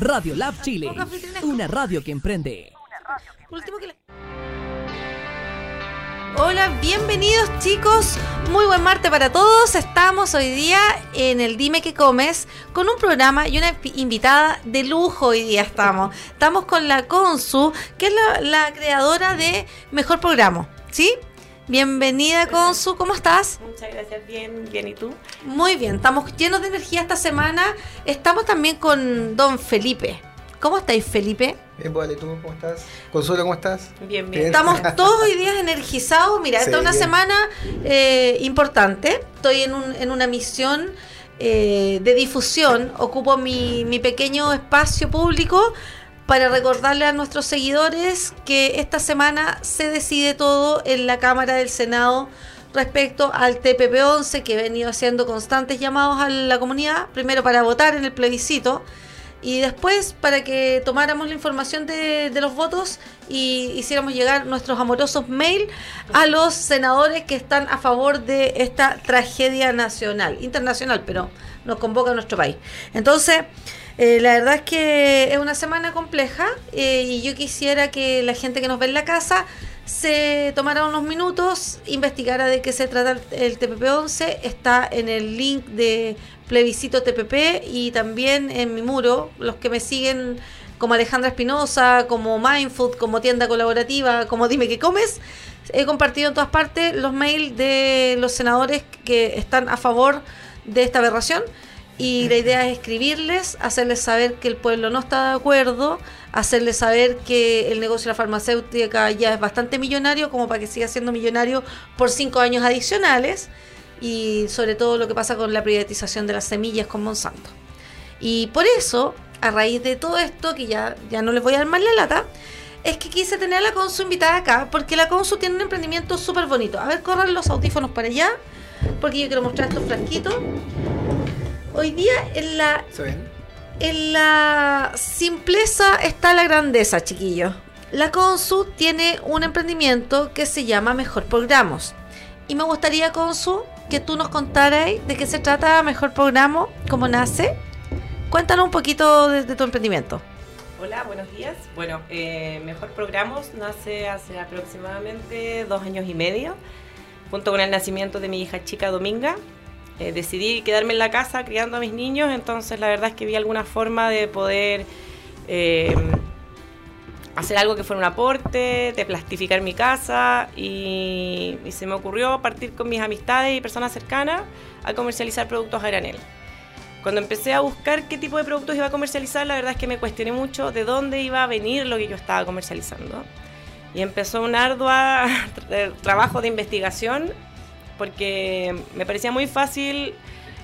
Radio Lab Chile, una radio que emprende. Hola, bienvenidos chicos. Muy buen martes para todos. Estamos hoy día en el Dime que comes con un programa y una invitada de lujo hoy día estamos. Estamos con la Consu, que es la, la creadora de Mejor Programa. ¿Sí? Bienvenida, Consu, ¿cómo estás? Muchas gracias, bien, bien, ¿y tú? Muy bien, estamos llenos de energía esta semana. Estamos también con don Felipe. ¿Cómo estáis, Felipe? Bien, vale, ¿tú cómo estás? Consuelo, ¿cómo estás? Bien, bien. Estamos todos hoy días energizados. Mira, esta es una semana eh, importante. Estoy en, un, en una misión eh, de difusión. Ocupo mi, mi pequeño espacio público para recordarle a nuestros seguidores que esta semana se decide todo en la Cámara del Senado respecto al TPP-11 que he venido haciendo constantes llamados a la comunidad, primero para votar en el plebiscito y después para que tomáramos la información de, de los votos y hiciéramos llegar nuestros amorosos mail a los senadores que están a favor de esta tragedia nacional, internacional, pero nos convoca a nuestro país. Entonces, eh, la verdad es que es una semana compleja eh, y yo quisiera que la gente que nos ve en la casa se tomara unos minutos, investigara de qué se trata el TPP-11. Está en el link de plebiscito TPP y también en mi muro. Los que me siguen como Alejandra Espinosa, como Mindfood, como tienda colaborativa, como Dime qué comes, he compartido en todas partes los mails de los senadores que están a favor de esta aberración y la idea es escribirles, hacerles saber que el pueblo no está de acuerdo, hacerles saber que el negocio de la farmacéutica ya es bastante millonario como para que siga siendo millonario por cinco años adicionales y sobre todo lo que pasa con la privatización de las semillas con Monsanto. Y por eso, a raíz de todo esto, que ya, ya no les voy a dar más la lata, es que quise tener a la Consu invitada acá, porque la Consu tiene un emprendimiento súper bonito. A ver, corran los audífonos para allá, porque yo quiero mostrar estos frasquitos. Hoy día en la, en la simpleza está la grandeza, chiquillos. La Consu tiene un emprendimiento que se llama Mejor Programos. Y me gustaría, Consu, que tú nos contaras de qué se trata Mejor Programa, cómo nace. Cuéntanos un poquito de, de tu emprendimiento. Hola, buenos días. Bueno, eh, Mejor Programos nace hace aproximadamente dos años y medio, junto con el nacimiento de mi hija chica Dominga, eh, decidí quedarme en la casa criando a mis niños, entonces la verdad es que vi alguna forma de poder eh, hacer algo que fuera un aporte, de plastificar mi casa y, y, se me ocurrió partir con mis amistades y personas cercanas a comercializar productos a granel. Cuando empecé a buscar qué tipo de productos iba a comercializar, la verdad es que me cuestioné mucho de dónde iba a venir lo que yo estaba comercializando. Y empezó un arduo trabajo de investigación porque me parecía muy fácil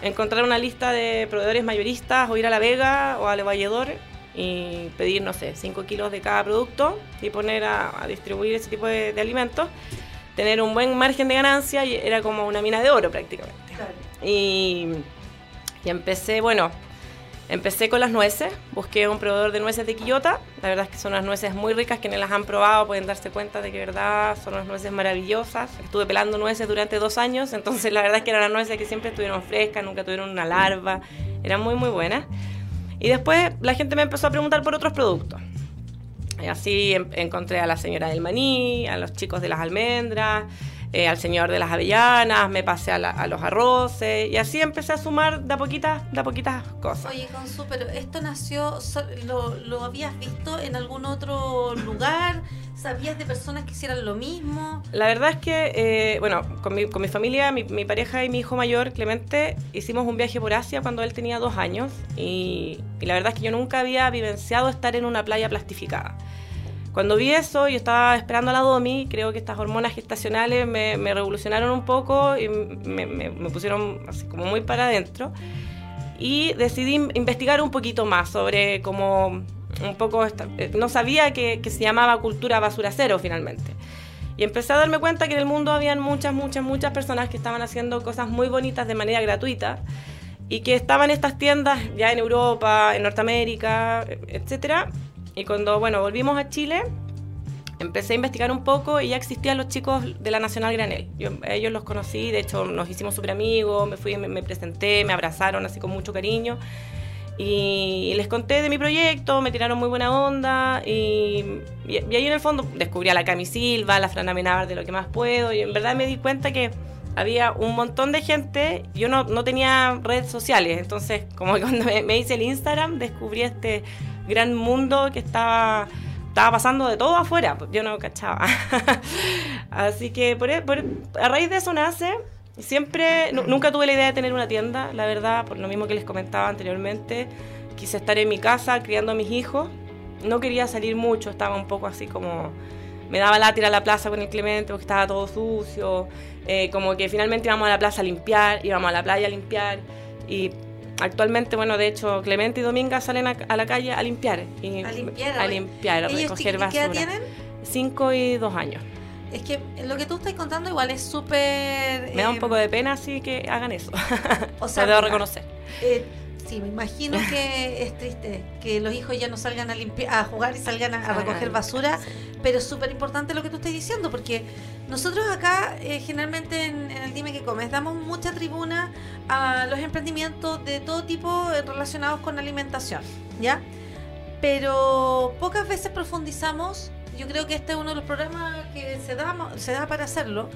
encontrar una lista de proveedores mayoristas o ir a La Vega o a Valledor y pedir, no sé, 5 kilos de cada producto y poner a, a distribuir ese tipo de, de, alimentos, tener un buen margen de ganancia y era como una mina de oro prácticamente. Claro. Y, y empecé, bueno, Empecé con las nueces, busqué un proveedor de nueces de Quillota. La verdad es que son unas nueces muy ricas, quienes las han probado pueden darse cuenta de que verdad son unas nueces maravillosas. Estuve pelando nueces durante dos años, entonces la verdad es que eran las nueces que siempre estuvieron frescas, nunca tuvieron una larva, eran muy muy buenas. Y después la gente me empezó a preguntar por otros productos. Y así encontré a la señora del maní, a los chicos de las almendras, eh, al señor de las avellanas, me pasé a, la, a, los arroces y así empecé a sumar de a poquitas, de a poquitas cosas. Oye, Consu, pero esto nació, lo, ¿lo habías visto en algún otro lugar? ¿Sabías de personas que hicieran lo mismo? La verdad es que, eh, bueno, con mi, con mi familia, mi, mi, pareja y mi hijo mayor, Clemente, hicimos un viaje por Asia cuando él tenía dos años y, y la verdad es que yo nunca había vivenciado estar en una playa plastificada. Cuando vi eso, yo estaba esperando a la Domi, creo que estas hormonas gestacionales me, me revolucionaron un poco y me, me, me, pusieron así como muy para adentro. Y decidí investigar un poquito más sobre cómo un poco, esta, no sabía que, que, se llamaba cultura basura cero finalmente. Y empecé a darme cuenta que en el mundo habían muchas, muchas, muchas personas que estaban haciendo cosas muy bonitas de manera gratuita y que estaban estas tiendas ya en Europa, en Norteamérica, etcétera, y cuando, bueno, volvimos a Chile, empecé a investigar un poco y ya existían los chicos de la Nacional Granel. Yo, ellos los conocí, de hecho nos hicimos súper amigos, me fui, me, me, presenté, me abrazaron así con mucho cariño. Y les conté de mi proyecto, me tiraron muy buena onda y, ahí en el fondo descubrí a la Cami Silva, a la Fran de lo que más puedo y en verdad me di cuenta que había un montón de gente, yo no, no tenía redes sociales, entonces como cuando me, hice el Instagram descubrí este gran mundo que estaba, estaba pasando de todo afuera, yo no cachaba. Así que por, por, a raíz de eso nace Siempre, nunca tuve la idea de tener una tienda, la verdad, por lo mismo que les comentaba anteriormente. Quise estar en mi casa criando a mis hijos. No quería salir mucho, estaba un poco así como... Me daba látira a la plaza con el Clemente porque estaba todo sucio. Eh, como que finalmente íbamos a la plaza a limpiar, íbamos a la playa a limpiar. Y actualmente, bueno, de hecho, Clemente y Dominga salen a, la calle a limpiar. Y, a limpiar, a, limpiar, a recoger basura. ¿Qué edad tienen? Cinco y dos años. Es que lo que tú estás contando igual es súper... Me da un poco de pena así que hagan eso. O sea, debo reconocer. Eh, sí, me imagino que es triste que los hijos ya no salgan a limpiar, a jugar y salgan a, recoger basura, pero es súper importante lo que tú estás diciendo, porque nosotros acá, eh, generalmente en, en, el Dime que Comes, damos mucha tribuna a los emprendimientos de todo tipo relacionados con alimentación, ¿ya? Pero pocas veces profundizamos yo creo que este es uno de los programas que se da, se da para hacerlo.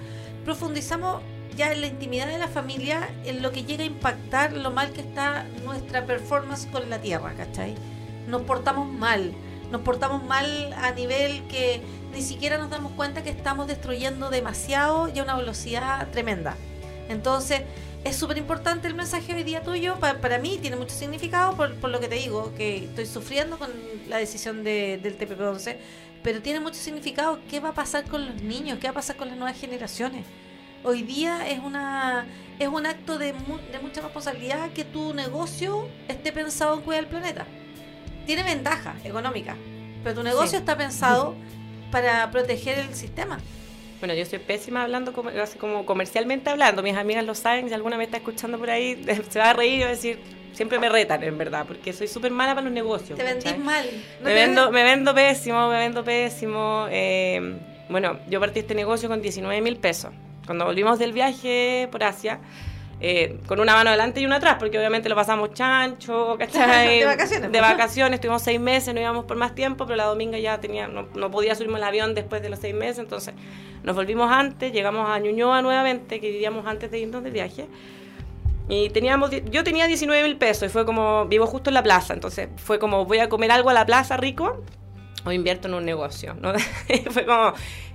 Profundizamos ya en la intimidad de la familia, en lo que llega a impactar lo mal que está nuestra performance con la tierra, ¿cachai? Nos portamos mal, nos portamos mal a nivel que ni siquiera nos damos cuenta que estamos destruyendo demasiado y a una velocidad tremenda. Entonces, es súper importante el mensaje hoy día tuyo. Para, mí tiene mucho significado por, lo que te digo, que estoy sufriendo con la decisión de, del TPP-11 pero tiene mucho significado qué va a pasar con los niños, qué va a pasar con las nuevas generaciones. Hoy día es una es un acto de, de mucha responsabilidad que tu negocio esté pensado en cuidar el planeta. Tiene ventaja económica, pero tu negocio está pensado para proteger el sistema. Bueno, yo soy pésima hablando como, como comercialmente hablando. Mis amigas lo saben, si alguna me está escuchando por ahí, se va a reír y va a decir, siempre me retan, en verdad, porque soy súper mala para los negocios. Te vendís mal. me, vendo, me vendo pésimo, me vendo pésimo. Eh, bueno, yo partí este negocio con 19 mil pesos. Cuando volvimos del viaje por Asia, eh, con una mano adelante y una atrás, porque obviamente lo pasamos chancho, ¿cachai? de vacaciones. De vacaciones, estuvimos seis meses, no íbamos por más tiempo, pero la dominga ya tenía, no, no podía subirme al avión después de los seis meses, entonces nos volvimos antes, llegamos a Ñuñoa nuevamente, que vivíamos antes de irnos de viaje. Y teníamos, yo tenía 19 mil pesos y fue como, vivo justo en la plaza, entonces fue como, voy a comer algo a la plaza rico o invierto en un negocio, ¿no? fue como,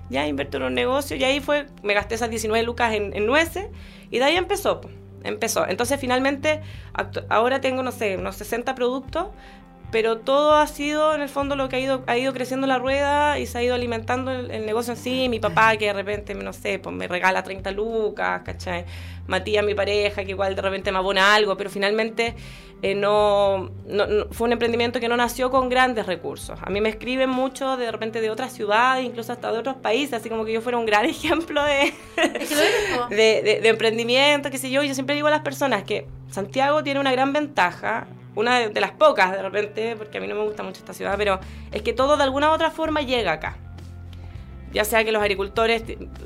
ya invierto en un negocio y ahí fue, me gasté esas 19 lucas en, nueces y de ahí empezó, empezó. Entonces finalmente, ahora tengo, no sé, unos 60 productos, pero todo ha sido en el fondo lo que ha ido, ha ido creciendo la rueda y se ha ido alimentando el, negocio en sí. Mi papá que de repente, no sé, pues me regala 30 lucas, ¿cachai? Matías, mi pareja, que igual de repente me abona algo, pero finalmente eh, no, fue un emprendimiento que no nació con grandes recursos. A mí me escriben mucho de repente de otras ciudades, incluso hasta de otros países, así como que yo fuera un gran ejemplo de, de, de emprendimiento, qué sé yo. Y yo siempre digo a las personas que Santiago tiene una gran ventaja una de, las pocas de repente, porque a mí no me gusta mucho esta ciudad, pero es que todo de alguna u otra forma llega acá. Ya sea que los agricultores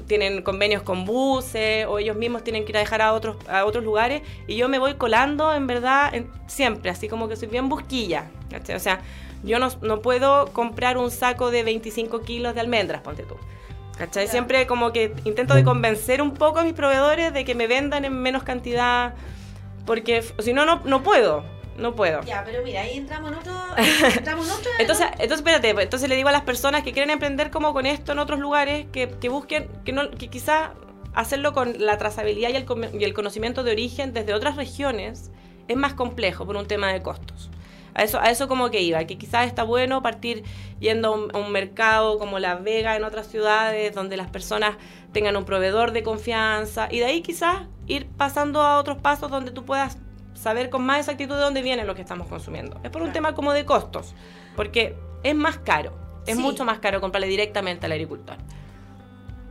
tienen convenios con buses o ellos mismos tienen que ir a dejar a otros, a otros lugares y yo me voy colando en verdad siempre, así como que soy bien busquilla. O sea, yo no, no, puedo comprar un saco de 25 kilos de almendras, ponte tú. ¿Cachai? Siempre como que intento de convencer un poco a mis proveedores de que me vendan en menos cantidad, porque si no, no puedo no puedo. Ya, pero mira, ahí entramos en otro. Entramos en otro entonces, entonces, espérate, entonces le digo a las personas que quieren emprender como con esto en otros lugares, que, que busquen, que, no, que quizás hacerlo con la trazabilidad y el, y el conocimiento de origen desde otras regiones es más complejo por un tema de costos. A eso, a eso como que iba, que quizás está bueno partir yendo a un, mercado como La Vega en otras ciudades, donde las personas tengan un proveedor de confianza, y de ahí quizás ir pasando a otros pasos donde tú puedas saber con más exactitud de dónde viene lo que estamos consumiendo. Es por un tema como de costos, porque es más caro, es mucho más caro comprarle directamente al agricultor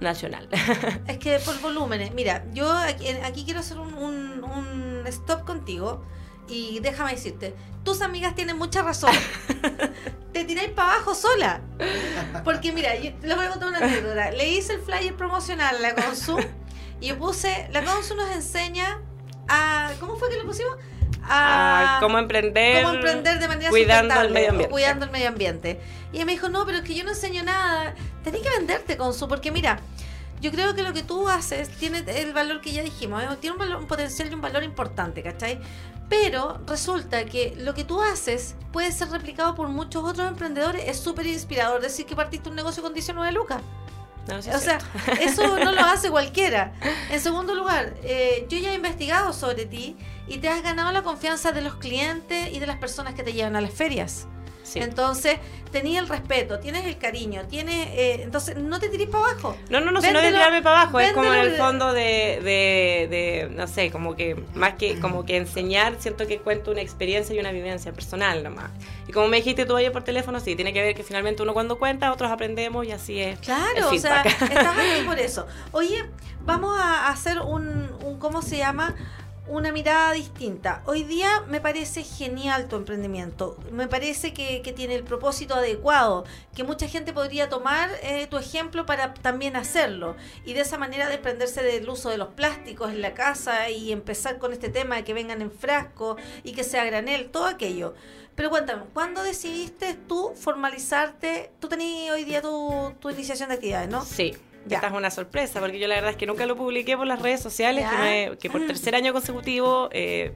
nacional. Es que por volúmenes, mira, yo aquí, quiero hacer un, un, stop contigo y déjame decirte, tus amigas tienen mucha razón. Te tiráis para abajo sola. Porque mira, yo les voy a contar una anécdota. Le hice el flyer promocional a la Consum y puse, la Consum nos enseña ¿Cómo fue que lo pusimos? a, cómo emprender, cómo emprender de manera cuidando el medio ambiente. Cuidando el medio ambiente. Y ella me dijo, no, pero es que yo no enseño nada. Tenés que venderte con su, porque mira, yo creo que lo que tú haces tiene el valor que ya dijimos, ¿eh? tiene un, un potencial y un valor importante, ¿cachai? Pero resulta que lo que tú haces puede ser replicado por muchos otros emprendedores. Es súper inspirador decir que partiste un negocio con 19 lucas. No, o sea, eso no lo hace cualquiera. En segundo lugar, eh, yo ya he investigado sobre ti y te has ganado la confianza de los clientes y de las personas que te llevan a las ferias. Entonces, tenías el respeto, tienes el cariño, tienes. Eh, entonces, no te tirís para abajo. No, no, no, si no de tirarme para abajo, es como en el fondo de, de, de, no sé, como que más que como que enseñar, siento que cuento una experiencia y una vivencia personal nomás. Y como me dijiste tú ayer por teléfono, sí, tiene que ver que finalmente uno cuando cuenta, otros aprendemos y así es. Claro, o sea, estás aquí por eso. Oye, vamos a hacer un, un ¿cómo se llama? Una mirada distinta. Hoy día me parece genial tu emprendimiento, me parece que, tiene el propósito adecuado, que mucha gente podría tomar eh, tu ejemplo para también hacerlo y de esa manera desprenderse del uso de los plásticos en la casa y empezar con este tema de que vengan en frasco y que sea granel, todo aquello. Pero cuéntame, ¿cuándo decidiste tú formalizarte? Tú tenías hoy día tu, tu iniciación de actividades, ¿no? Sí. Esta es una sorpresa, porque yo la verdad es que nunca lo publiqué por las redes sociales, que, por tercer año consecutivo eh,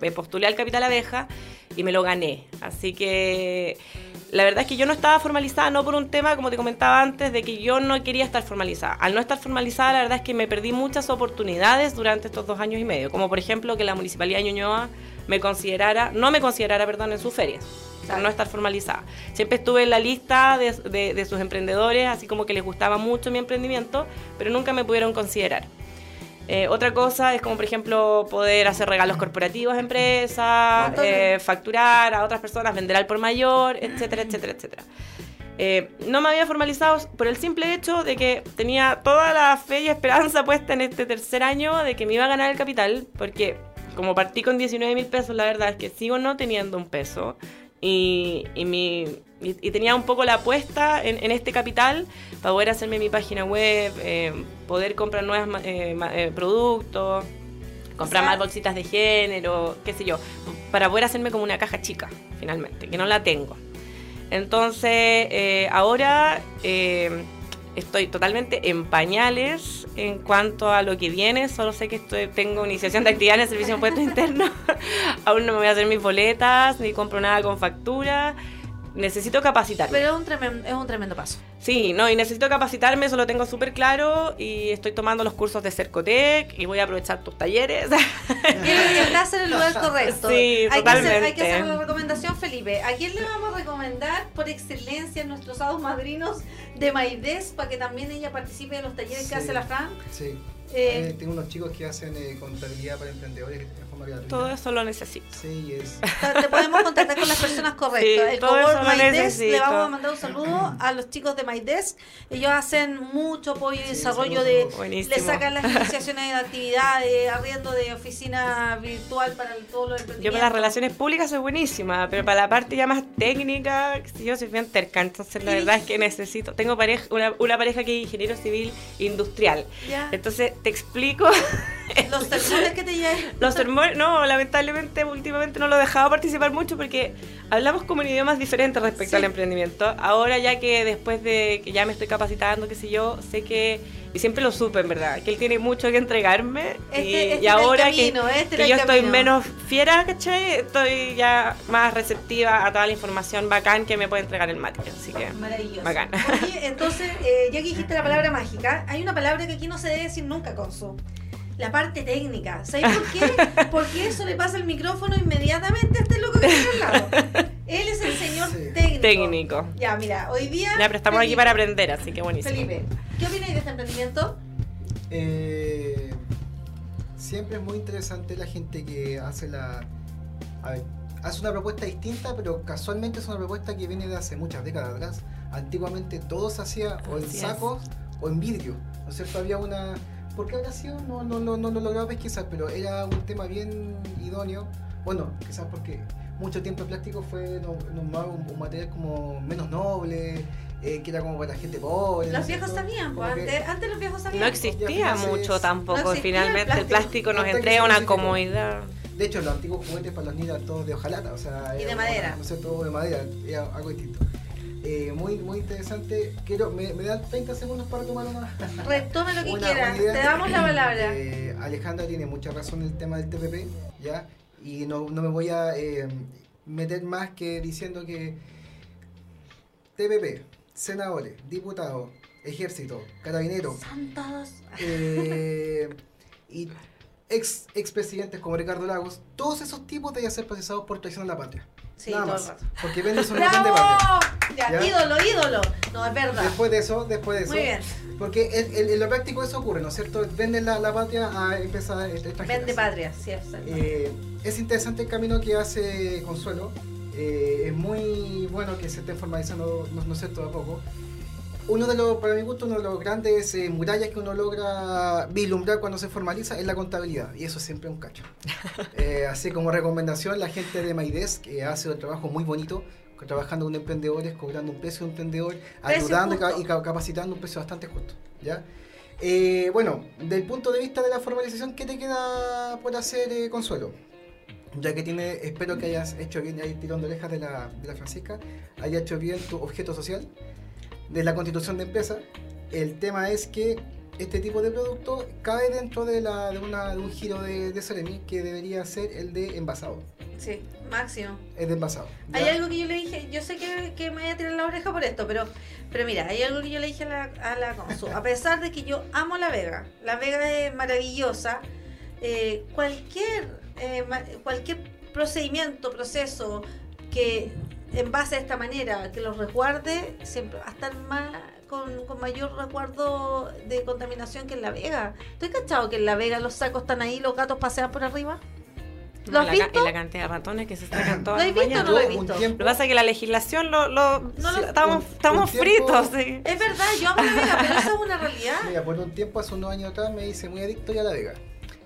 me postulé al Capital Abeja y me lo gané. Así que la verdad es que yo no estaba formalizada, no por un tema, como te comentaba antes, de que yo no quería estar formalizada. Al no estar formalizada, la verdad es que me perdí muchas oportunidades durante estos dos años y medio, como por ejemplo que la Municipalidad de Ñuñoa me considerara, no me considerara, perdón, en sus ferias no estar formalizada. Siempre estuve en la lista de, sus emprendedores, así como que les gustaba mucho mi emprendimiento, pero nunca me pudieron considerar. Eh, otra cosa es como, por ejemplo, poder hacer regalos corporativos a empresas, eh, facturar a otras personas, vender al por mayor, etcétera, etcétera, etcétera. Eh, no me había formalizado por el simple hecho de que tenía toda la fe y esperanza puesta en este tercer año de que me iba a ganar el capital, porque como partí con 19 mil pesos, la verdad es que sigo no teniendo un peso. Y, mi, y, tenía un poco la apuesta en, este capital para poder hacerme mi página web, eh, poder comprar nuevos eh, eh, productos, comprar más bolsitas de género, qué sé yo, para poder hacerme como una caja chica, finalmente, que no la tengo. Entonces, ahora estoy totalmente en pañales en cuanto a lo que viene. Solo sé que estoy, tengo iniciación de actividad en el servicio de impuesto interno. Aún no me voy a hacer mis boletas, ni compro nada con factura necesito capacitarme. Pero es un, tremendo, es un tremendo paso. Sí, no, y necesito capacitarme, eso lo tengo súper claro, y estoy tomando los cursos de Cercotec, y voy a aprovechar tus talleres. y estás en el lugar correcto. Sí, hay totalmente. Que hacer, hay que hacer una recomendación, Felipe. ¿A quién le vamos a recomendar por excelencia a nuestros hados madrinos de Maides para que también ella participe en los talleres que hace la Fran? Sí. Eh, tengo unos chicos que hacen eh, contabilidad para emprendedores Todo eso lo necesito. Sí, es. Te podemos contactar con las personas correctas. el todo eso MyDesk, le vamos a mandar un saludo a los chicos de MyDesk. Ellos hacen mucho apoyo y desarrollo de. Buenísimo. Le sacan las iniciaciones de actividades, arriendo de oficina virtual para todos los emprendimientos. Yo para las relaciones públicas soy buenísima, pero para la parte ya más técnica, yo soy bien terca. Entonces la verdad es que necesito. Tengo pareja, una, una pareja que es ingeniero civil industrial. Entonces te explico. Los sermones que te llevan. Los sermones, no, lamentablemente últimamente no lo dejaba participar mucho porque hablamos como en idiomas diferentes respecto al emprendimiento. Ahora ya que después de que ya me estoy capacitando, qué sé yo, sé que, y siempre lo supe en verdad, que él tiene mucho que entregarme. Este, y, este ahora que, este yo estoy menos fiera, ¿cachai? Estoy ya más receptiva a toda la información bacán que me puede entregar el Mati. Así que, Maravilloso. Bacán. Oye, entonces, eh, ya que dijiste la palabra mágica, hay una palabra que aquí no se debe decir nunca, Consu la parte técnica. ¿Sabes por qué? Porque eso le pasa el micrófono inmediatamente a este loco que está al lado. Él es el señor técnico. Técnico. Ya, mira, hoy día. Ya, pero estamos aquí para aprender, así que buenísimo. Felipe, ¿qué opinas de este emprendimiento? Eh, siempre es muy interesante la gente que hace la. A ver, hace una propuesta distinta, pero casualmente es una propuesta que viene de hace muchas décadas atrás. Antiguamente todo se hacía o en sacos o en vidrio. ¿No es cierto? Había una ¿Por qué habrá sido? No, no, no, no, lo lograba pesquisar, pero era un tema bien idóneo. Bueno, quizás porque mucho tiempo el plástico fue un, material como menos noble, eh, que era como para la gente pobre. Los viejos sabían, pues, antes, antes, los viejos sabían. No existía mucho tampoco, finalmente el plástico, nos entrega una comodidad. De hecho, los antiguos juguetes para los niños eran todos de hojalata, o sea... Y de madera. No sé, todo de madera, era algo distinto. Eh, muy, muy interesante. Quiero, ¿me, ¿me, dan 30 segundos para tomar una? Retome lo que quieras, te damos la palabra. Eh, Alejandra tiene mucha razón en el tema del TPP, ¿ya? Y no, no me voy a eh, meter más que diciendo que TPP, senadores, diputados, ejército, carabineros, eh, y ex expresidentes como Ricardo Lagos, todos esos tipos deben ser procesados por traición a la patria. Sí, Nada más. Porque venden su de patria. ídolo, ídolo. No, es verdad. Después de eso, después de eso. Muy bien. Porque en, lo práctico eso ocurre, ¿no es cierto? Venden la, la patria a empresas extranjeras. Vende patria, sí, eh, Es interesante el camino que hace Consuelo. Eh, es muy bueno que se esté formalizando, no, no sé, todo a poco uno de los, para mi gusto, uno de los grandes eh, murallas que uno logra vislumbrar cuando se formaliza es la contabilidad, y eso siempre es un cacho. Eh, así como recomendación, la gente de Maides, que hace un trabajo muy bonito, trabajando con emprendedores, cobrando un precio de un emprendedor, ayudando y capacitando un precio bastante justo. ¿ya? Eh, bueno, del punto de vista de la formalización, ¿qué te queda por hacer, Consuelo? ya que tiene, espero que hayas hecho bien, ahí tirando orejas de la, de la Francisca, hayas hecho bien tu objeto social de la constitución de empresa, el tema es que este tipo de producto cae dentro de, la, de, una, de un giro de, de que debería ser el de envasado. Sí, máximo. Es de envasado. Hay algo que yo le dije, yo sé que, que, me voy a tirar la oreja por esto, pero, pero mira, hay algo que yo le dije a la, a la Consu. A pesar de que yo amo la Vega, la Vega es maravillosa, eh, cualquier, eh, cualquier procedimiento, proceso que en base a esta manera, que los resguarde, siempre va a estar más, con, con, mayor resguardo de contaminación que en La Vega. ¿Estoy cachado que en La Vega los sacos están ahí, los gatos pasean por arriba? ¿Lo has visto? la cantidad de ratones que se sacan todas ¿Lo has visto o no lo he visto? Lo que pasa es que la legislación lo, lo, estamos, estamos fritos. Sí. Es verdad, yo amo La Vega, pero eso es una realidad. Mira, por un tiempo, hace unos años atrás, me hice muy adicto ya a La Vega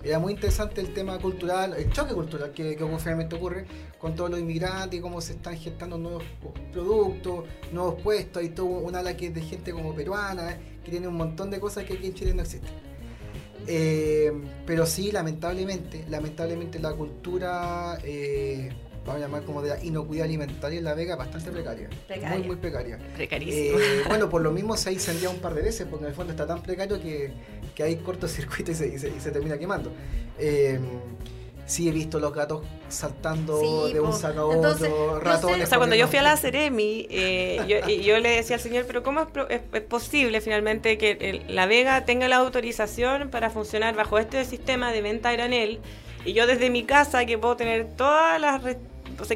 era muy interesante el tema cultural, el choque cultural que, que ocurre con todos los inmigrantes y cómo se están gestando nuevos productos, nuevos puestos. Hay todo un ala que es de gente como peruana, que tiene un montón de cosas que aquí en Chile no existen. Eh, pero sí, lamentablemente, lamentablemente la cultura eh, vamos a llamar como de la inocuidad alimentaria en La Vega, bastante precaria. Muy, muy precaria. Precarísimo. Eh, bueno, por lo mismo se ha incendiado un par de veces, porque en el fondo está tan precario que, que hay cortocircuito y se, y se, termina quemando. Eh, sí he visto los gatos saltando de un saco a otro, ratones. O sea, cuando yo fui a la Ceremi, eh, yo, yo, le decía al señor, pero ¿cómo es, es, posible finalmente que La Vega tenga la autorización para funcionar bajo este sistema de venta a granel? Y yo desde mi casa, que puedo tener todas las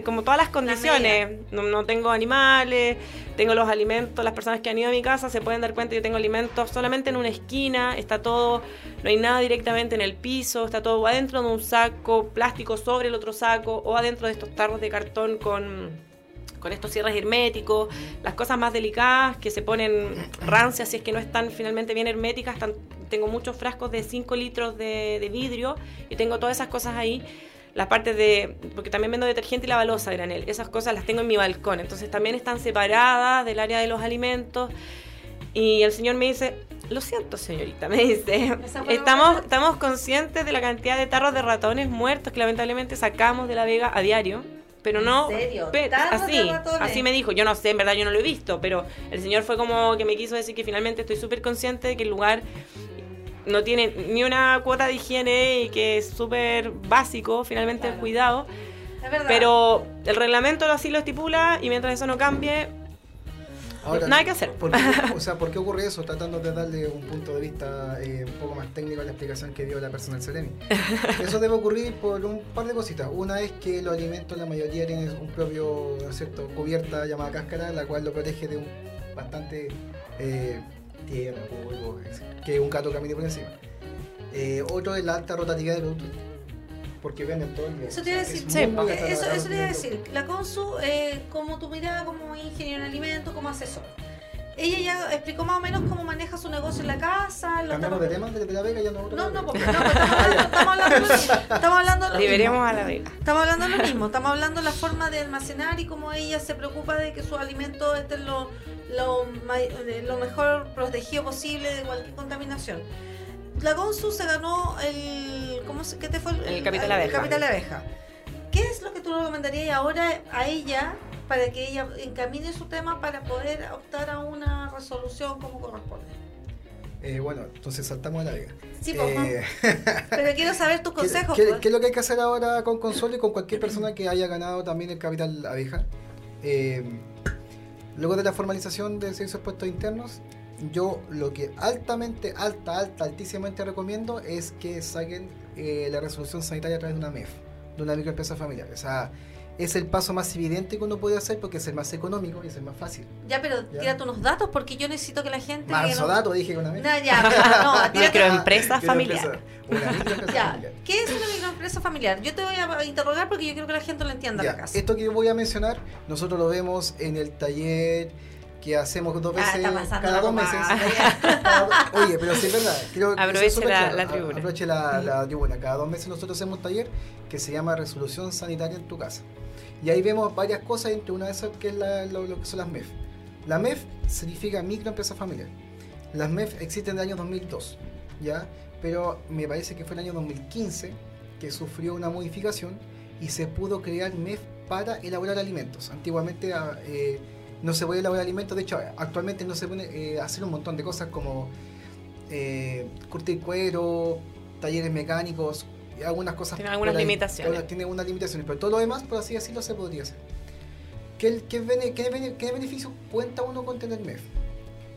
como todas las condiciones. No, tengo animales, tengo los alimentos. Las personas que han ido a mi casa se pueden dar cuenta que yo tengo alimentos solamente en una esquina. Está todo, no hay nada directamente en el piso. Está todo adentro de un saco plástico sobre el otro saco o adentro de estos tarros de cartón con con estos cierres herméticos, las cosas más delicadas que se ponen rancias si es que no están finalmente bien herméticas. tengo muchos frascos de 5 litros de, de vidrio y tengo todas esas cosas ahí las partes de, porque también vendo detergente y la balosa granel, esas cosas las tengo en mi balcón, entonces también están separadas del área de los alimentos. Y el señor me dice, lo siento señorita, me dice, estamos, estamos conscientes de la cantidad de tarros de ratones muertos que lamentablemente sacamos de la vega a diario. Pero no, así, así me dijo. Yo no sé, en verdad yo no lo he visto, pero el señor fue como que me quiso decir que finalmente estoy súper consciente de que el lugar no tiene ni una cuota de higiene y que es súper básico finalmente el cuidado. Pero el reglamento así lo estipula y mientras eso no cambie, nada hay que hacer. ¿por qué, o sea, ¿por qué ocurre eso? Tratando de darle un punto de vista eh, un poco más técnico a la explicación que dio la persona del Ceremi. Eso debe ocurrir por un par de cositas. Una es que los alimentos, la mayoría tienen un propio, cierto?, cubierta llamada cáscara, la cual lo protege de un bastante eh, tierra, polvo, que un gato camine por encima. Eh, otro es la alta rotatividad del producto. Porque venden todo el día. Eso te iba a decir, eso, eso te iba a decir. La Consu, eh, como tu mirada como ingeniero en alimentos, como asesor. Ella ya explicó más o menos cómo maneja su negocio en la casa. Cambiamos de tema de la Vega ya no No, no, porque no, pues estamos hablando, estamos hablando de lo mismo. Estamos hablando de lo mismo. a la Vega. Estamos hablando de lo mismo. Estamos hablando de la forma de almacenar y cómo ella se preocupa de que sus alimentos estén lo, lo, lo mejor protegido posible de cualquier contaminación. la Gonzu se ganó el. ¿Cómo se, qué te fue? El, Capital Abeja. Capital Abeja. ¿Qué es lo que tú recomendarías ahora a ella para que ella encamine su tema para poder optar a una resolución como corresponde? Eh, bueno, entonces saltamos a la vega. Sí, eh, pero quiero saber tus consejos. Pues. ¿qué, es lo que hay que hacer ahora con Consuelo y con cualquier persona que haya ganado también el capital abeja? Eh, luego de la formalización de servicios puestos internos, yo lo que altamente, alta, alta, altísimamente recomiendo es que saquen eh, la resolución sanitaria a través de una MEF, de una microempresa familiar. O sea, es el paso más evidente que uno puede hacer porque es el más económico y es el más fácil. Ya, pero tírate unos datos porque yo necesito que la gente. Marzo datos, dije con una No, ya, no, microempresa familiar. Una microempresa ya. familiar. ¿Qué es una microempresa familiar? Yo te voy a interrogar porque yo quiero que la gente lo entienda ya, la casa. Esto que voy a mencionar, nosotros lo vemos en el taller que hacemos dos ah, veces cada dos meses. oye, pero sí es verdad. Creo aproveche la, la, tribuna. Aproveche la, la tribuna. Cada dos meses nosotros hacemos un taller que se llama Resolución Sanitaria en tu casa. Y ahí vemos varias cosas, entre una de esas que es lo, que son las MEF. La MEF significa microempresa familiar. Las MEF existen del año 2002, ¿ya? Pero me parece que fue el año 2015 que sufrió una modificación y se pudo crear MEF para elaborar alimentos. Antiguamente ah, eh, no se podía elaborar alimentos, de hecho actualmente no se puede eh, hacer un montón de cosas como eh, curtir cuero, talleres mecánicos, algunas cosas. Tiene algunas limitaciones. Tiene algunas limitaciones, pero todo lo demás, por así decirlo, se podría hacer. ¿Qué, qué, qué, qué beneficio cuenta uno con tener MEF?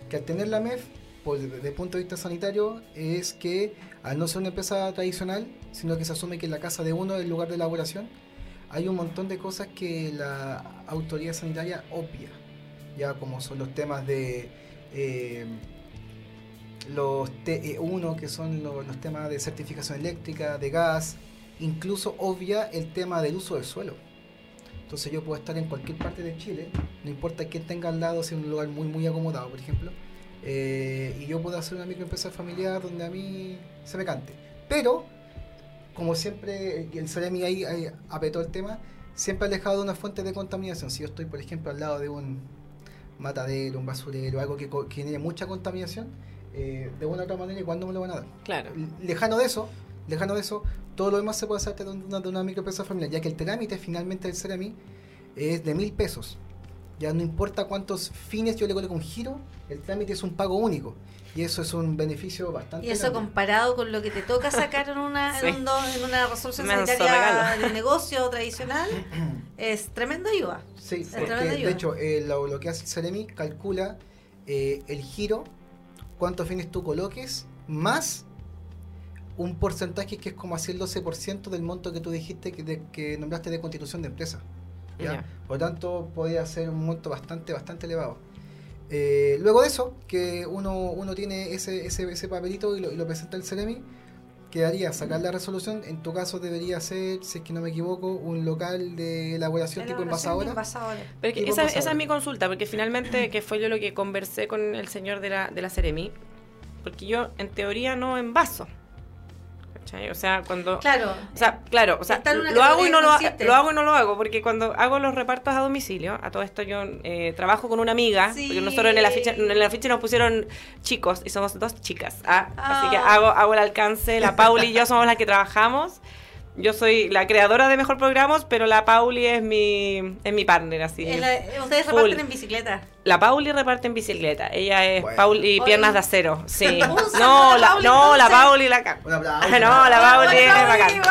Que al tener la MEF, pues, desde el punto de vista sanitario, es que al no ser una empresa tradicional, sino que se asume que en la casa de uno es el lugar de elaboración, hay un montón de cosas que la autoridad sanitaria obvia, ya como son los temas de eh, los TE1, que son los, temas de certificación eléctrica, de gas, incluso obvia el tema del uso del suelo. Entonces yo puedo estar en cualquier parte de Chile, no importa quién tenga al lado, si es un lugar muy muy acomodado, por ejemplo, eh, y yo puedo hacer una microempresa familiar donde a mí se me cante. Pero, como siempre, el Ceremi ahí, ahí apetó el tema, siempre alejado de una fuente de contaminación. Si yo estoy, por ejemplo, al lado de un matadero, un basurero, algo que, tiene mucha contaminación, eh, de una u otra manera cuándo me lo van a dar. Claro. Lejano de eso, lejano de eso, todo lo demás se puede hacer de una, de una microempresa familiar, ya que el trámite finalmente del Ceremi es de mil pesos. Ya no importa cuántos fines yo le coloque un giro, el trámite es un pago único. Y eso es un beneficio bastante. Y eso comparado con lo que te toca sacar en una, en, una resolución sanitaria de negocio tradicional, es tremendo ayuda. Sí, de hecho, eh, lo, que hace el Ceremi calcula eh, el giro cuántos fines tú coloques, más un porcentaje que es como así el 12% del monto que tú dijiste que, que nombraste de constitución de empresa. Por lo tanto, podría ser un monto bastante, bastante elevado. Eh, luego de eso, que uno, uno tiene ese, ese, ese papelito y lo, presenta el Ceremi, quedaría sacar la resolución. En tu caso debería ser, si es que no me equivoco, un local de elaboración, tipo envasadora. Pero esa, esa, es mi consulta, porque finalmente, que fue yo lo que conversé con el señor de la, de la Ceremi, porque yo en teoría no envaso. O sea, cuando... Claro. O sea, claro, o sea, lo hago, y no lo, lo, hago y no lo hago, porque cuando hago los repartos a domicilio, a todo esto yo eh, trabajo con una amiga, porque nosotros en la ficha en la ficha nos pusieron chicos, y somos dos chicas, ¿ah? así que ah. hago, hago el alcance, la Pauli y yo somos las que trabajamos, yo soy la creadora de Mejor Programos, pero la Pauli es mi, es mi partner, así. ¿Ustedes reparten en bicicleta? La Pauli reparte en bicicleta. Ella es Pauli Piernas de Acero. Sí. no, la, no, la Pauli la... no, la Pauli es bacán.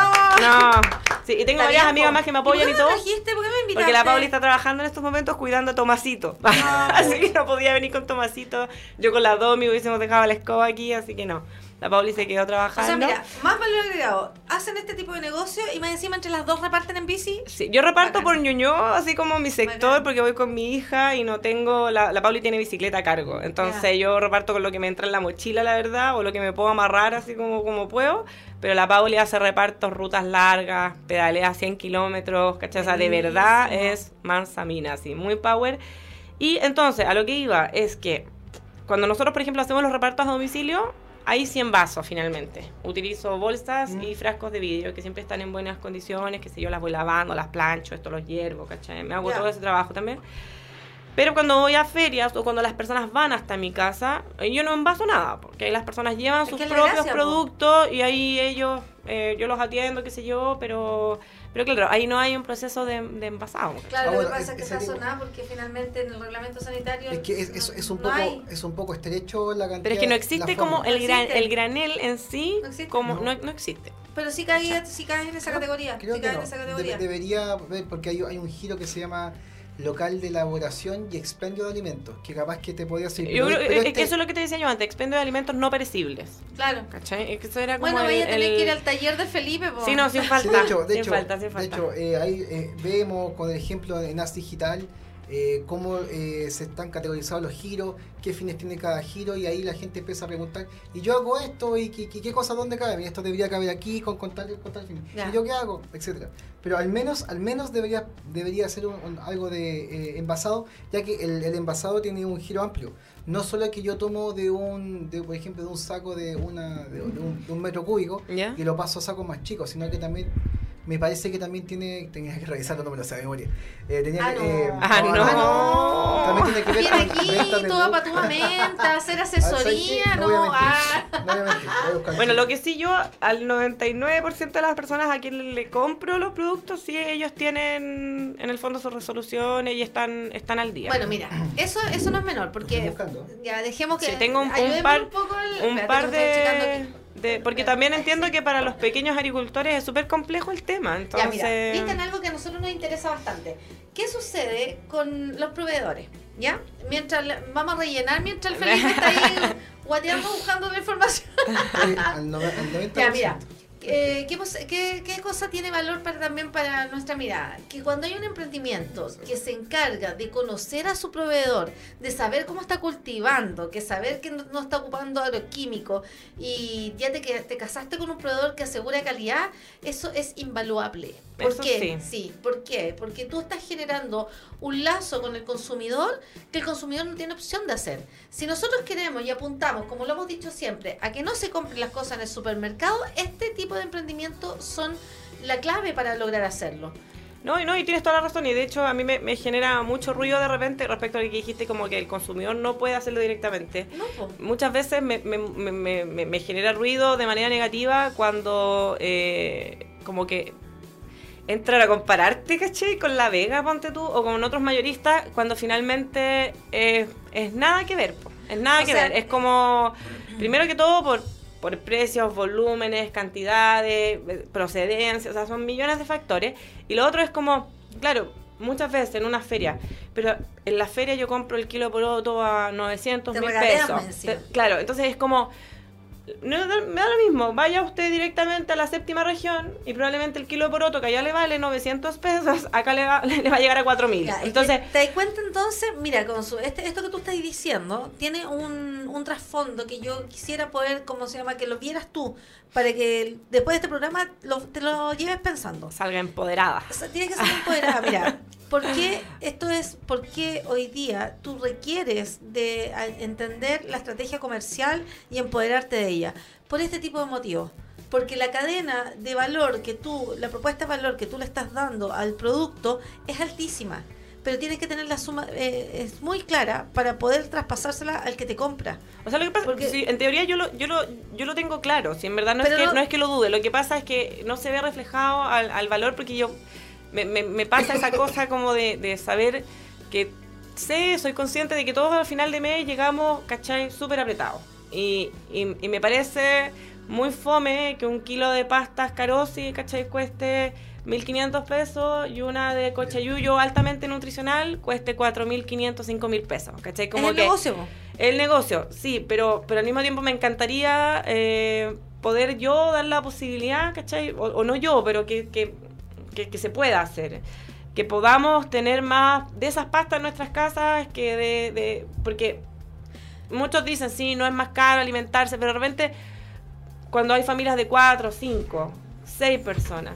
No. Sí, y tengo varias amigas más que me apoyan y, todo. ¿Por qué me invitaste? Porque la Pauli está trabajando en estos momentos cuidando a Tomasito. así que no podía venir con Tomasito. Yo con la Domi hubiésemos dejado la escoba aquí, así que no. La Pauli se quedó trabajando. O sea, mira, más valor agregado. Hacen este tipo de negocio y más encima entre las dos reparten en bici. Sí, yo reparto por Ñuñoa, así como mi sector, porque voy con mi hija y no tengo. La, la Pauli tiene bicicleta a cargo. Entonces yo reparto con lo que me entra en la mochila, la verdad, o lo que me puedo amarrar así como, como puedo. Pero la Pauli hace repartos, rutas largas, pedalea 100 kilómetros, ¿cachai? O sea, de verdad es mansamina, así, muy power. Y entonces, a lo que iba es que cuando nosotros, por ejemplo, hacemos los repartos a domicilio, hay 100 vasos finalmente. Utilizo bolsas y mm. frascos de vidrio que siempre están en buenas condiciones, que si yo las voy lavando, las plancho, esto los hiervo, ¿cachai? Me hago todo ese trabajo también. Pero cuando voy a ferias o cuando las personas van hasta mi casa, eh, yo no envaso nada, porque ahí las personas llevan sus propios productos y ahí ellos, eh, yo los atiendo, qué sé yo, pero pero claro, ahí no hay un proceso de, envasado. Claro, lo que pasa es que está sonado porque finalmente en el reglamento sanitario. Es que es, es, un, poco, es un poco estrecho la cantidad. Pero es que no existe como el, gran, el granel en sí, no existe. como no, no existe. Pero sí cae, sí cae en esa categoría. Creo que no. debería porque hay, hay un giro que se llama local de elaboración y expendio de alimentos, que capaz que te podía servir. Yo creo, es que este eso es lo que te decía yo antes, expendio de alimentos no perecibles. Claro. ¿Cachai? Es que eso era como bueno, vaya a tener que ir al taller de Felipe. Po. Sí, no, sin falta. de hecho, de hecho, falta, de hecho eh, ahí eh, vemos con el ejemplo en As Digital eh, cómo eh, se están categorizados los giros, qué fines tiene cada giro, y ahí la gente empieza a preguntar, y yo hago esto, y qué, qué cosa dónde cabe, y esto debería caber aquí con, con tal, con tal fin, y yo qué hago, etcétera. Pero al menos, al menos debería, debería ser algo de eh, envasado, ya que el, envasado tiene un giro amplio. No solo que yo tomo de un, de, por ejemplo, de un saco de, una, de, un, metro cúbico y lo paso a sacos más chicos, sino que también me parece que también tiene. Tenía que revisarlo, no me lo sé de memoria. Eh, tenía ah, que. No. Eh, ah, no. no. También tiene que ver Viene aquí, toda patumamenta, hacer asesoría, no. no, ah. bueno, lo que sí yo, al 99% de las personas a quien le compro los productos, sí ellos tienen en el fondo sus resoluciones y están, están al día. Bueno, mira, eso, eso no es menor, porque. Ya dejemos que. Sí, tengo un, un par, un, un par de porque también entiendo que para los pequeños agricultores es súper complejo el tema. Entonces... Ya, mira, en algo que a nosotros nos interesa bastante. ¿Qué sucede con los proveedores? ¿Ya? Mientras vamos a rellenar, mientras el Felipe está ahí guateando buscando la información. ya, mira. Eh, ¿qué, qué, cosa tiene valor para, también para nuestra mirada? Que cuando hay un emprendimiento que se encarga de conocer a su proveedor, de saber cómo está cultivando, que saber que no, está ocupando agroquímicos y ya te, que te casaste con un proveedor que asegura calidad, eso es invaluable. ¿Por qué? Sí. ¿por qué? Porque tú estás generando un lazo con el consumidor que el consumidor no tiene opción de hacer. Si nosotros queremos y apuntamos, como lo hemos dicho siempre, a que no se compren las cosas en el supermercado, este tipo de emprendimiento son la clave para lograr hacerlo. No, no, y tienes toda la razón. Y de hecho, a mí me, genera mucho ruido de repente respecto a lo que dijiste, como que el consumidor no puede hacerlo directamente. Muchas veces me, me, genera ruido de manera negativa cuando, eh, como que entrar a compararte, ¿cachai? Con La Vega, ponte tú, o con otros mayoristas, cuando finalmente es nada que ver, es nada que ver. Es como, primero que todo, por, por precios, volúmenes, cantidades, procedencias, o sea, son millones de factores. Y lo otro es como, claro, muchas veces en una feria, pero en la feria yo compro el kilo por otro a 900 mil pesos. Claro, entonces es como no, me da lo mismo, vaya usted directamente a la séptima región y probablemente el kilo por otro que allá le vale 900 pesos, acá le va, le va a llegar a 4000. Entonces, ¿te das cuenta entonces? Mira, con su, este, esto que tú estás diciendo tiene un, un trasfondo que yo quisiera poder, ¿cómo se llama? Que lo vieras tú, para que después de este programa lo, te lo lleves pensando. Salga empoderada. tiene que ser empoderada, mira. ¿Por qué esto es, por qué hoy día tú requieres de entender la estrategia comercial y empoderarte de ella? Por este tipo de motivos. Porque la cadena de valor que tú, la propuesta de valor que tú le estás dando al producto es altísima. Pero tienes que tener la suma, eh, es muy clara para poder traspasársela al que te compra. O sea, lo que pasa porque, sí, en teoría yo lo, yo lo, yo lo tengo claro, si en verdad no es, que, no, es que lo dude, lo que pasa es que no se ve reflejado al, al valor porque yo me, me, pasa esa cosa como de, saber que sé, soy consciente de que todos al final de mes llegamos, ¿cachai? Súper apretados. Y, y, me parece muy fome que un kilo de pastas carosi, ¿cachai? Cueste 1.500 pesos y una de cochayuyo altamente nutricional cueste 4.500, 5.000 pesos, ¿cachai? Como el negocio? El negocio, sí, pero, pero al mismo tiempo me encantaría eh, poder yo dar la posibilidad, ¿cachai? O, no yo, pero que, que que, se pueda hacer. Que podamos tener más de esas pastas en nuestras casas que de, de, porque muchos dicen sí no es más caro alimentarse pero de repente cuando hay familias de cuatro cinco seis personas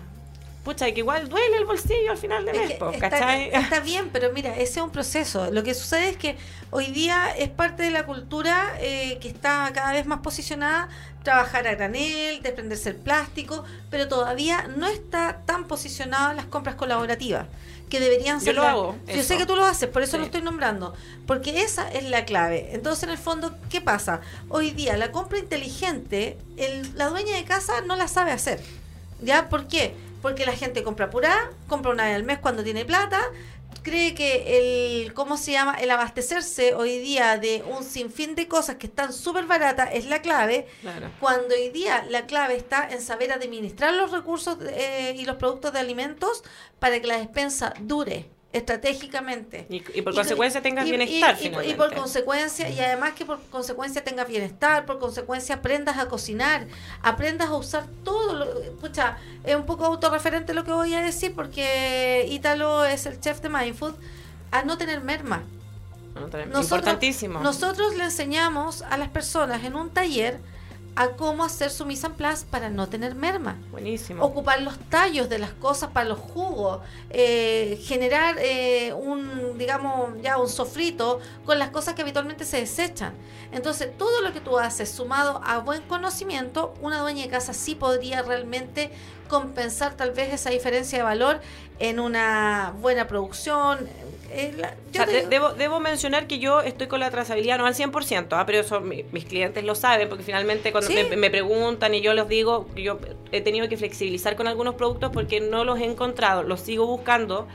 pucha, que igual duele el bolsillo al final de mes, está, bien, pero mira, ese es un proceso. Lo que sucede es que hoy día es parte de la cultura eh, que está cada vez más posicionada trabajar a granel, desprenderse el plástico, pero todavía no está tan posicionada las compras colaborativas. que deberían ser. Yo lo hago. Yo sé que tú lo haces, por eso lo estoy nombrando. Porque esa es la clave. Entonces, en el fondo, ¿qué pasa? Hoy día, la compra inteligente, el, la dueña de casa no la sabe hacer. ¿Ya? ¿Por qué? Porque la gente compra pura, compra una vez al mes cuando tiene plata, cree que el, ¿cómo se llama? El abastecerse hoy día de un sinfín de cosas que están súper baratas es la clave, cuando hoy día la clave está en saber administrar los recursos eh, y los productos de alimentos para que la despensa dure estratégicamente. Y, por consecuencia tengas bienestar. Y, por consecuencia, y además que por consecuencia tengas bienestar, por consecuencia aprendas a cocinar, aprendas a usar todo. Lo, pucha, es un poco autorreferente lo que voy a decir porque Ítalo es el chef de Mindfood, a no tener merma. nosotros, Importantísimo. Nosotros le enseñamos a las personas en un taller a cómo hacer su mise en place para no tener merma. Buenísimo. Ocupar los tallos de las cosas para los jugos, eh, generar eh, un, digamos, ya un sofrito con las cosas que habitualmente se desechan. Entonces, todo lo que tú haces sumado a buen conocimiento, una dueña de casa sí podría realmente compensar tal vez esa diferencia de valor en una buena producción, debo, debo, mencionar que yo estoy con la trazabilidad no al 100%, ¿ah? pero eso mis clientes lo saben, porque finalmente cuando me, preguntan y yo les digo, yo he tenido que flexibilizar con algunos productos porque no los he encontrado, los sigo buscando.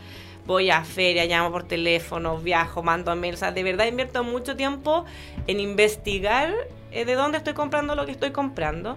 Voy a feria, llamo por teléfono, viajo, mando a mail. O sea, de verdad invierto mucho tiempo en investigar eh, de dónde estoy comprando lo que estoy comprando.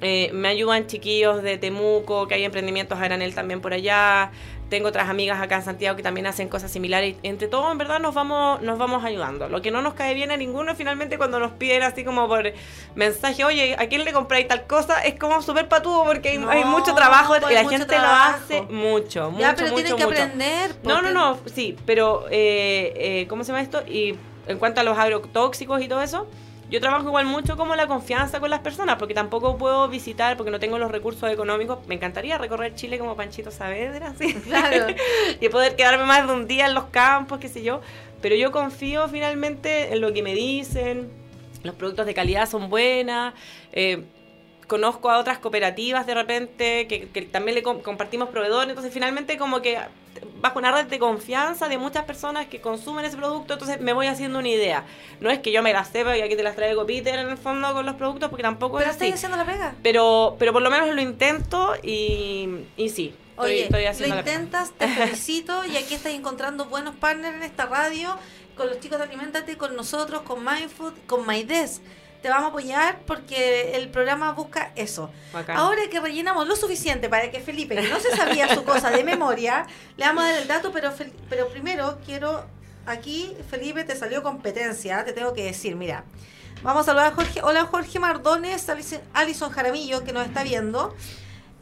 Eh, me ayudan chiquillos de Temuco, que hay emprendimientos a granel también por allá. Tengo otras amigas acá en Santiago que también hacen cosas similares. Entre todos, en verdad, nos vamos, nos vamos ayudando. Lo que no nos cae bien a ninguno, finalmente, cuando nos piden así como por mensaje, oye, ¿a quién le compráis tal cosa? Es como súper patudo porque hay, mucho trabajo y la gente lo hace mucho, mucho, ya, pero mucho, que aprender. No, no, no, sí, pero, eh, eh, ¿cómo se llama esto? Y en cuanto a los agrotóxicos y todo eso, yo trabajo igual mucho como la confianza con las personas, porque tampoco puedo visitar, porque no tengo los recursos económicos. Me encantaría recorrer Chile como Panchito Saavedra, ¿sí? Claro. y poder quedarme más de un día en los campos, qué sé yo. Pero yo confío finalmente en lo que me dicen, los productos de calidad son buenas. Eh, conozco a otras cooperativas de repente que, también le compartimos proveedores, entonces finalmente como que bajo una red de confianza de muchas personas que consumen ese producto, entonces me voy haciendo una idea. No es que yo me las sepa y aquí te las traigo Peter en el fondo con los productos, porque tampoco pero es así. haciendo la pega. Pero, pero por lo menos lo intento y, y sí. Oye, estoy, haciendo lo intentas, te felicito y aquí estás encontrando buenos partners en esta radio con los chicos de Alimentate, con nosotros, con MyFood, con MyDesk te vamos a apoyar porque el programa busca eso. Ahora que rellenamos lo suficiente para que Felipe, que no se sabía su cosa de memoria, le vamos a dar el dato, pero, pero primero quiero, aquí Felipe te salió competencia, te tengo que decir, mira, vamos a saludar a Jorge, hola Jorge Mardones, Alison Jaramillo que nos está viendo.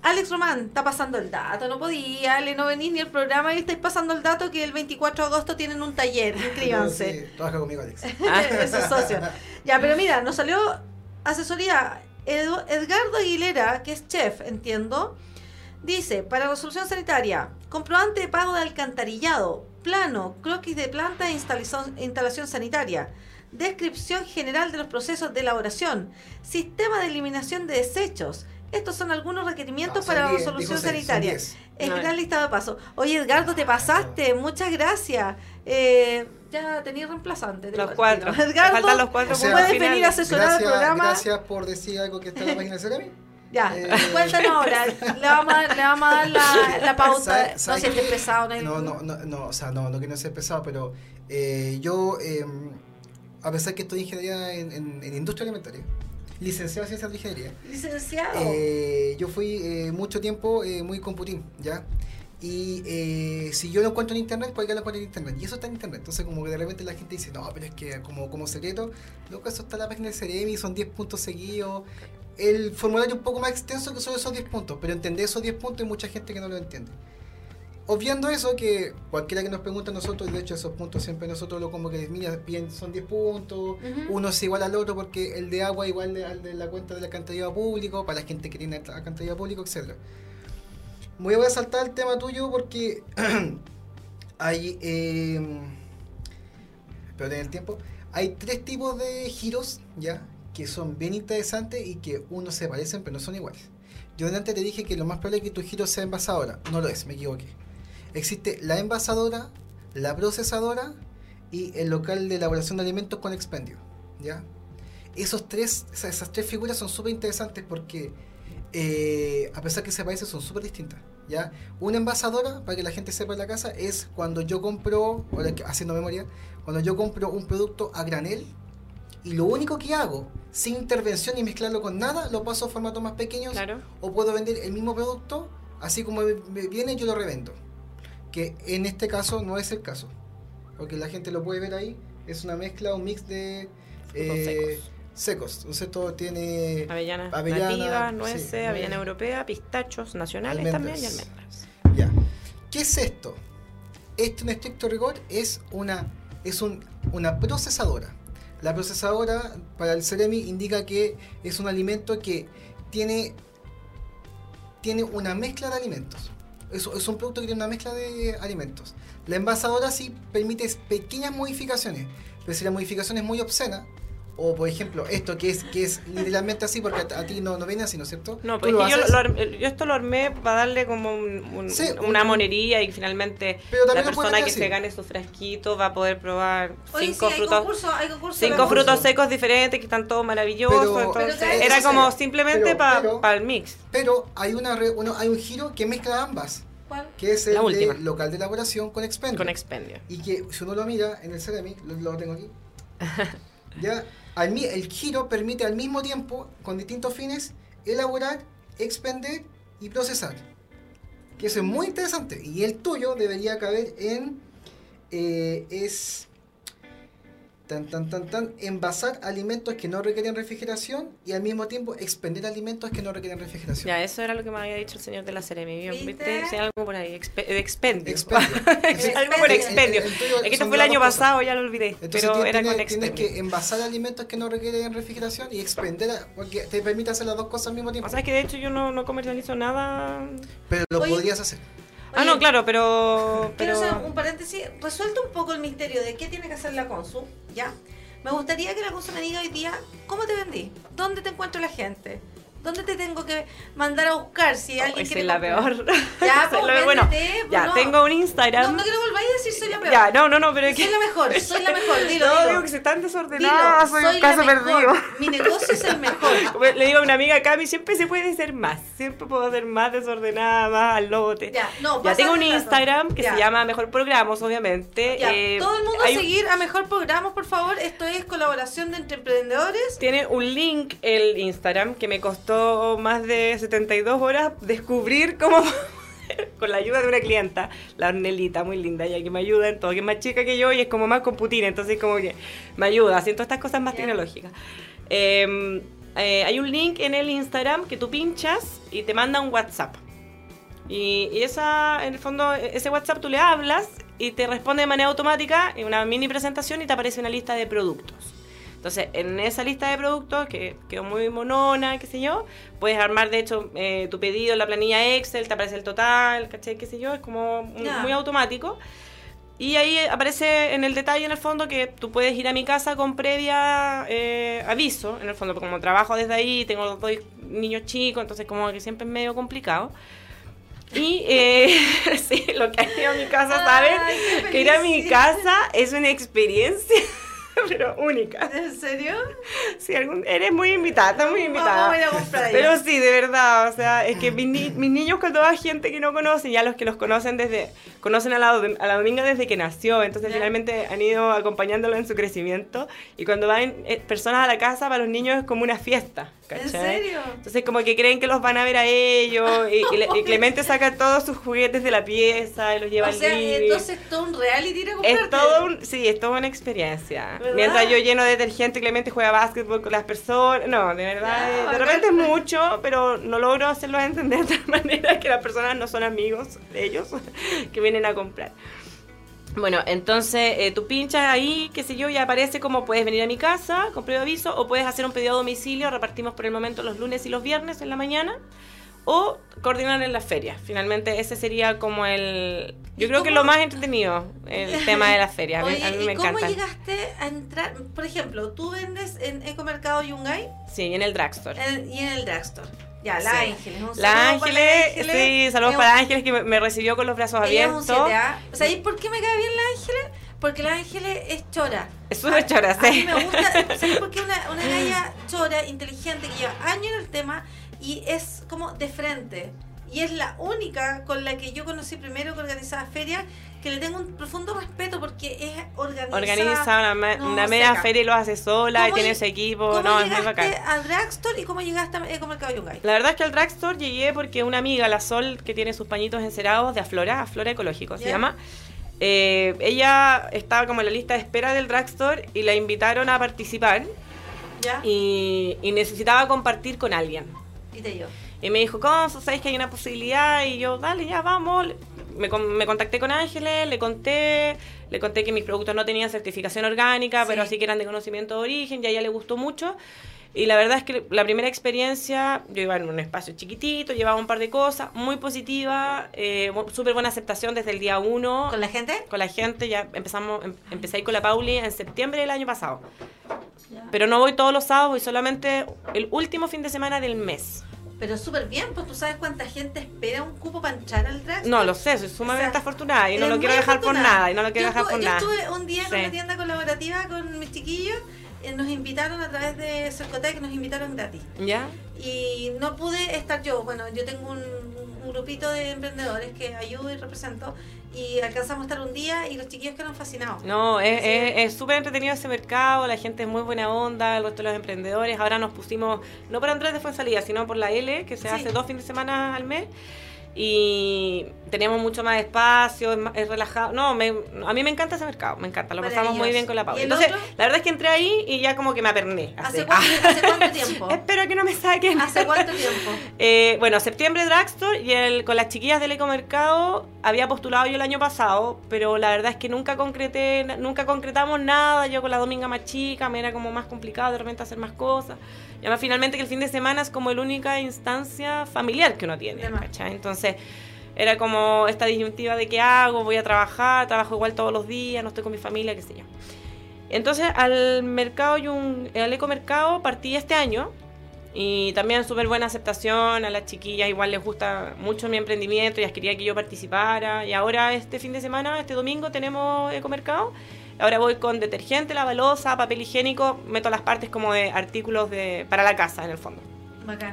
Alex Román, está pasando el dato, no podía, Ale, no venís ni el programa y estáis pasando el dato que el 24 de agosto tienen un taller, inscríbanse. sí, trabaja conmigo, Alex. Eso es socio. Ya, pero mira, nos salió asesoría Edgardo Aguilera, que es chef, entiendo. Dice, para resolución sanitaria, comprobante de pago de alcantarillado, plano, croquis de planta e instalación, instalación sanitaria, descripción general de los procesos de elaboración, sistema de eliminación de desechos, estos son algunos requerimientos para la resolución sanitaria. Es gran listado de paso. Oye, Edgardo, te pasaste. Muchas gracias. Eh, ya tenías reemplazante. Los cuatro. Edgardo, faltan los cuatro. puedes venir a asesorar el programa. Gracias por decir algo que está en la página de Ceremi. Ya, eh, cuéntanos ahora. Le vamos a dar, le vamos a dar la, la pauta. no sientes pesado. No, no, no, no, o sea, no, no que no sea pesado, pero eh, yo, eh, a pesar que estoy ingeniería en, en, en industria alimentaria, licenciado en ciencias de ingeniería. Licenciado. Eh, yo fui eh, mucho tiempo eh, muy computín, ¿ya? Y si yo lo encuentro en internet, cualquiera lo encuentra en internet. Y eso está en internet. Entonces, como que de repente la gente dice, no, pero es que como, como secreto, loco, eso está en la página de Ceremi, son 10 puntos seguidos. El formulario es un poco más extenso que son esos 10 puntos, pero entender esos 10 puntos hay mucha gente que no lo entiende obviando eso, que cualquiera que nos pregunte a nosotros, de hecho esos puntos siempre nosotros lo como que mira, bien, son 10 puntos, uno es igual al otro porque el de agua igual al de la cuenta del alcantarillado público, para la gente que tiene alcantarillado público, etc. Voy a saltar el tema tuyo porque hay... Eh, pero en el tiempo. Hay tres tipos de giros, ¿ya? Que son bien interesantes y que uno se parecen pero no son iguales. Yo antes te dije que lo más probable es que tu giro sea envasadora. No lo es, me equivoqué Existe la envasadora, la procesadora y el local de elaboración de alimentos con expendio. ¿ya? Esos tres, esas, esas tres figuras son súper interesantes porque eh, a pesar que se parecen son súper distintas. ¿ya? Una envasadora, para que la gente sepa en la casa, es cuando yo compro, ahora haciendo memoria, cuando yo compro un producto a granel y lo único que hago, sin intervención y mezclarlo con nada, lo paso a formatos más pequeños Claro. o puedo vender el mismo producto, así como viene yo lo revendo. Que en este caso no es el caso, porque la gente lo puede ver ahí, es una mezcla, un mix de eh, secos. Entonces todo tiene Avellanas avellana, nativas, sí, nueces, nuez. avellana europea, pistachos nacionales Almendras. también y almendras. Ya. ¿Qué es esto? Esto en estricto rigor es una, es un, una procesadora. La procesadora para el Ceremi indica que es un alimento que tiene, tiene una mezcla de alimentos. Es, un producto que tiene una mezcla de alimentos. La envasadora sí permite pequeñas modificaciones, pero si la modificación es muy obscena, o por ejemplo esto que es, que es literalmente así, porque a, a ti no, no viene así, ¿no es cierto? No, pues lo es que yo, lo armé- yo esto lo armé para darle como un- un- Sí, una un- monería y finalmente la lo persona que se gane su frasquito va a poder probar Oye, cinco sí, hay frutos concurso, hay concurso de cinco concurso. frutos secos diferentes que están todos maravillosos. Pero- entonces, Pero cada era como simplemente para pero- el mix. Pero hay, una, re- uno- hay un giro que mezcla ambas, ¿Cuál? que es el La última. de local de elaboración con expendio. Con expendio. y que si uno lo mira en el Ceramic, lo, lo tengo aquí, ya el giro permite al mismo tiempo, con distintos fines, elaborar, expender y procesar. Que eso es muy interesante. Y el tuyo debería caber en... eh, es... Tan, tan, tan, tan, envasar alimentos que no requieren refrigeración y al mismo tiempo expender alimentos que no requieren refrigeración. Ya, eso era lo que me había dicho el señor de la Ceremi. ¿Viste? ¿Viste? Sí, algo por ahí. Expe- de expendio. Expendio. algo por expendio. el- Es que esto fue el año cosas. pasado, ya lo olvidé. Entonces pero tienes, era con tienes- tienes expendio. que envasar alimentos que no requieren refrigeración y expender, porque te permite hacer las dos cosas al mismo tiempo. O sea, es que de hecho yo no, no comercializo nada. Pero lo Oye, podrías hacer. Ah, no, claro, pero. Quiero hacer un paréntesis. Resuelta un poco el misterio de qué tiene que hacer la Consu, ¿ya? Me gustaría que la Consu me diga hoy día cómo te vendí, dónde te encuentra la gente, dónde te tengo que mandar a buscar si alguien Hoy quiere soy la comprar. peor. Ya, Soy pues, la- bueno, véndete, pues, ya, no. tengo un No, Instagram. no quiero volváis a decir soy la peor. ya, no, no, no, pero es que. Soy la mejor, soy la mejor, dilo, no, dilo. digo que se están desordenadas, soy, un la caso perdido. Mi negocio es el mejor. Le digo a una amiga, Cami, siempre se puede ser más. Siempre puedo ser más desordenada, más al lote. Ya, no, Ya tengo un. Instagram que Ya. se llama Mejor Programos, obviamente. Ya, Eh, todo el mundo a un- seguir a Mejor Programa, por favor. Esto es colaboración de entre emprendedores. Tiene un link el Instagram que me costó más de 72 horas descubrir cómo con la ayuda de una clienta, la Ornelita, muy linda, ella que me ayuda en todo, que es más chica que yo y es como más computina, entonces como que me ayuda, haciendo estas cosas más Ya. tecnológicas. Eh, eh, hay un link en el Instagram que tú pinchas y te manda un WhatsApp. Y, y esa, en el fondo, ese WhatsApp tú le hablas y te responde de manera automática en una mini presentación y te aparece una lista de productos. Entonces, en esa lista de productos, que quedó muy monona, qué sé yo, puedes armar, de hecho, eh, tu pedido en la planilla Excel, te aparece el total, ¿cachai? qué sé yo, es como un- muy automático. Y ahí aparece en el detalle, en el fondo, que tú puedes ir a mi casa con previa eh, aviso. En el fondo, porque como trabajo desde ahí, tengo los dos niños chicos, entonces como que siempre es medio complicado. Y eh, sí, lo que ha ido a mi casa, qué Que ir a mi casa es una experiencia, pero única. ¿En serio? Sí, algún, eres muy invitada, estás muy invitada. Vamos a ir a comprar ahí. Pero sí, de verdad, o sea, es que mis, ni- mis niños cuando va gente que no conocen, ya los que los conocen desde, conocen a la, a la Dominga desde que nació, entonces Ya. finalmente han ido acompañándolo en su crecimiento y cuando van eh, personas a la casa para los niños es como una fiesta, ¿cachai? ¿En serio? Entonces como que creen que los van a ver a ellos y, y le- y Clemente saca todos sus juguetes de la pieza y los lleva O al sea, living. entonces todo un reality ir a comprarte. Es todo un, sí, es toda una experiencia. ¿Verdad? Mientras yo lleno de detergente, Clemente juega básquetbol con las personas. No, de verdad, Ya, eh, de repente es mucho, pero no logro hacerlos entender de tal manera que las personas no son amigos de ellos que vienen a comprar. Bueno, entonces eh, tú pinchas ahí, qué sé yo, y aparece como puedes venir a mi casa con previo aviso o puedes hacer un pedido a domicilio, repartimos por el momento los lunes y los viernes en la mañana o coordinar en las ferias. Finalmente ese sería como el... Yo ¿Y creo que cómo- lo más entretenido, el tema de las ferias. A mí- a mí ¿y me cómo encanta. llegaste a entrar? Por ejemplo, tú vendes en Ecomercado Yungay Sí, en el drugstore. en- y en el drugstore. Ya, la Ángeles. Un la Ángeles, sí, saludos para Ángeles que me, recibió con los brazos abiertos. O sea, ¿y por qué me cae bien la Ángeles? Porque la Ángeles es chora. Es una chora, sí. A mí me gusta, ¿sabes por qué? Una, una galla chora, inteligente, que lleva años en el tema y es como de frente. Y es la única con la que yo conocí primero que organizaba ferias que le tengo un profundo respeto porque es organizada. Organiza una, media feria y lo hace sola, y tiene ese equipo, no, es muy bacán. al dragstore y cómo llegaste a como el caballo La verdad es que al dragstore llegué porque una amiga, la Sol, que tiene sus pañitos encerados de Aflora, Aflora Ecológico se llama, eh, ella estaba como en la lista de espera del dragstore y la invitaron a participar. Y, necesitaba compartir con alguien. Y te Y me dijo, ¿cómo? ¿Sabéis que hay una posibilidad? Y yo, dale, ya vamos. Me, me, contacté con Ángeles, le conté, le conté que mis productos no tenían certificación orgánica, pero sí que eran de conocimiento de origen, y a ella le gustó mucho. Y la verdad es que la primera experiencia, yo iba en un espacio chiquitito, llevaba un par de cosas, muy positiva, eh, súper buena aceptación desde el día uno. ¿Con la gente? Con la gente, ya empezamos, em, empecé ahí con la Pauli en septiembre del año pasado. Pero no voy todos los sábados, voy solamente el último fin de semana del mes. Pero súper bien, pues tú sabes cuánta gente espera un cupo para entrar al drag. No, lo sé, soy sumamente afortunada y no lo quiero dejar por nada. Y no lo quiero dejar por nada. Yo estuve un día en una tienda colaborativa con mis chiquillos eh, nos invitaron a través de Cercotec, nos invitaron gratis. ¿Ya? Y no pude estar yo. Bueno, yo tengo un, grupito de emprendedores que ayudo y represento y alcanzamos a estar un día y los chiquillos quedaron fascinados. No, es súper es, entretenido ese mercado, la gente es muy buena onda, el resto de los emprendedores. Ahora nos pusimos, no por Andrés de Fuensalida, sino por la L, que se hace dos fines de semana al mes y tenemos mucho más espacio, es, relajado. No, me, a mí me encanta ese mercado, me encanta, lo pasamos muy bien con la Paula. Entonces, la verdad es que entré ahí y ya como que me aperné. ¿Hace, cuánto, tiempo? Espero que no me saquen. ¿Hace cuánto tiempo? eh, bueno, septiembre Dragstore y el, con las chiquillas del ecomercado había postulado yo el año pasado, pero la verdad es que nunca concreté, nunca concretamos nada. Yo con la Dominga más chica me era como más complicado de repente hacer más cosas. Y además finalmente que el fin de semana es como la única instancia familiar que uno tiene, Entonces era como esta disyuntiva de qué hago, voy a trabajar, trabajo igual todos los días, no estoy con mi familia, qué sé yo. Entonces al mercado y un, al ecomercado partí este año y también súper buena aceptación, a las chiquillas igual les gusta mucho mi emprendimiento, ellas quería que yo participara y ahora este fin de semana, este domingo tenemos ecomercado Ahora voy con detergente, la balosa, papel higiénico, meto las partes como de artículos de, para la casa en el fondo.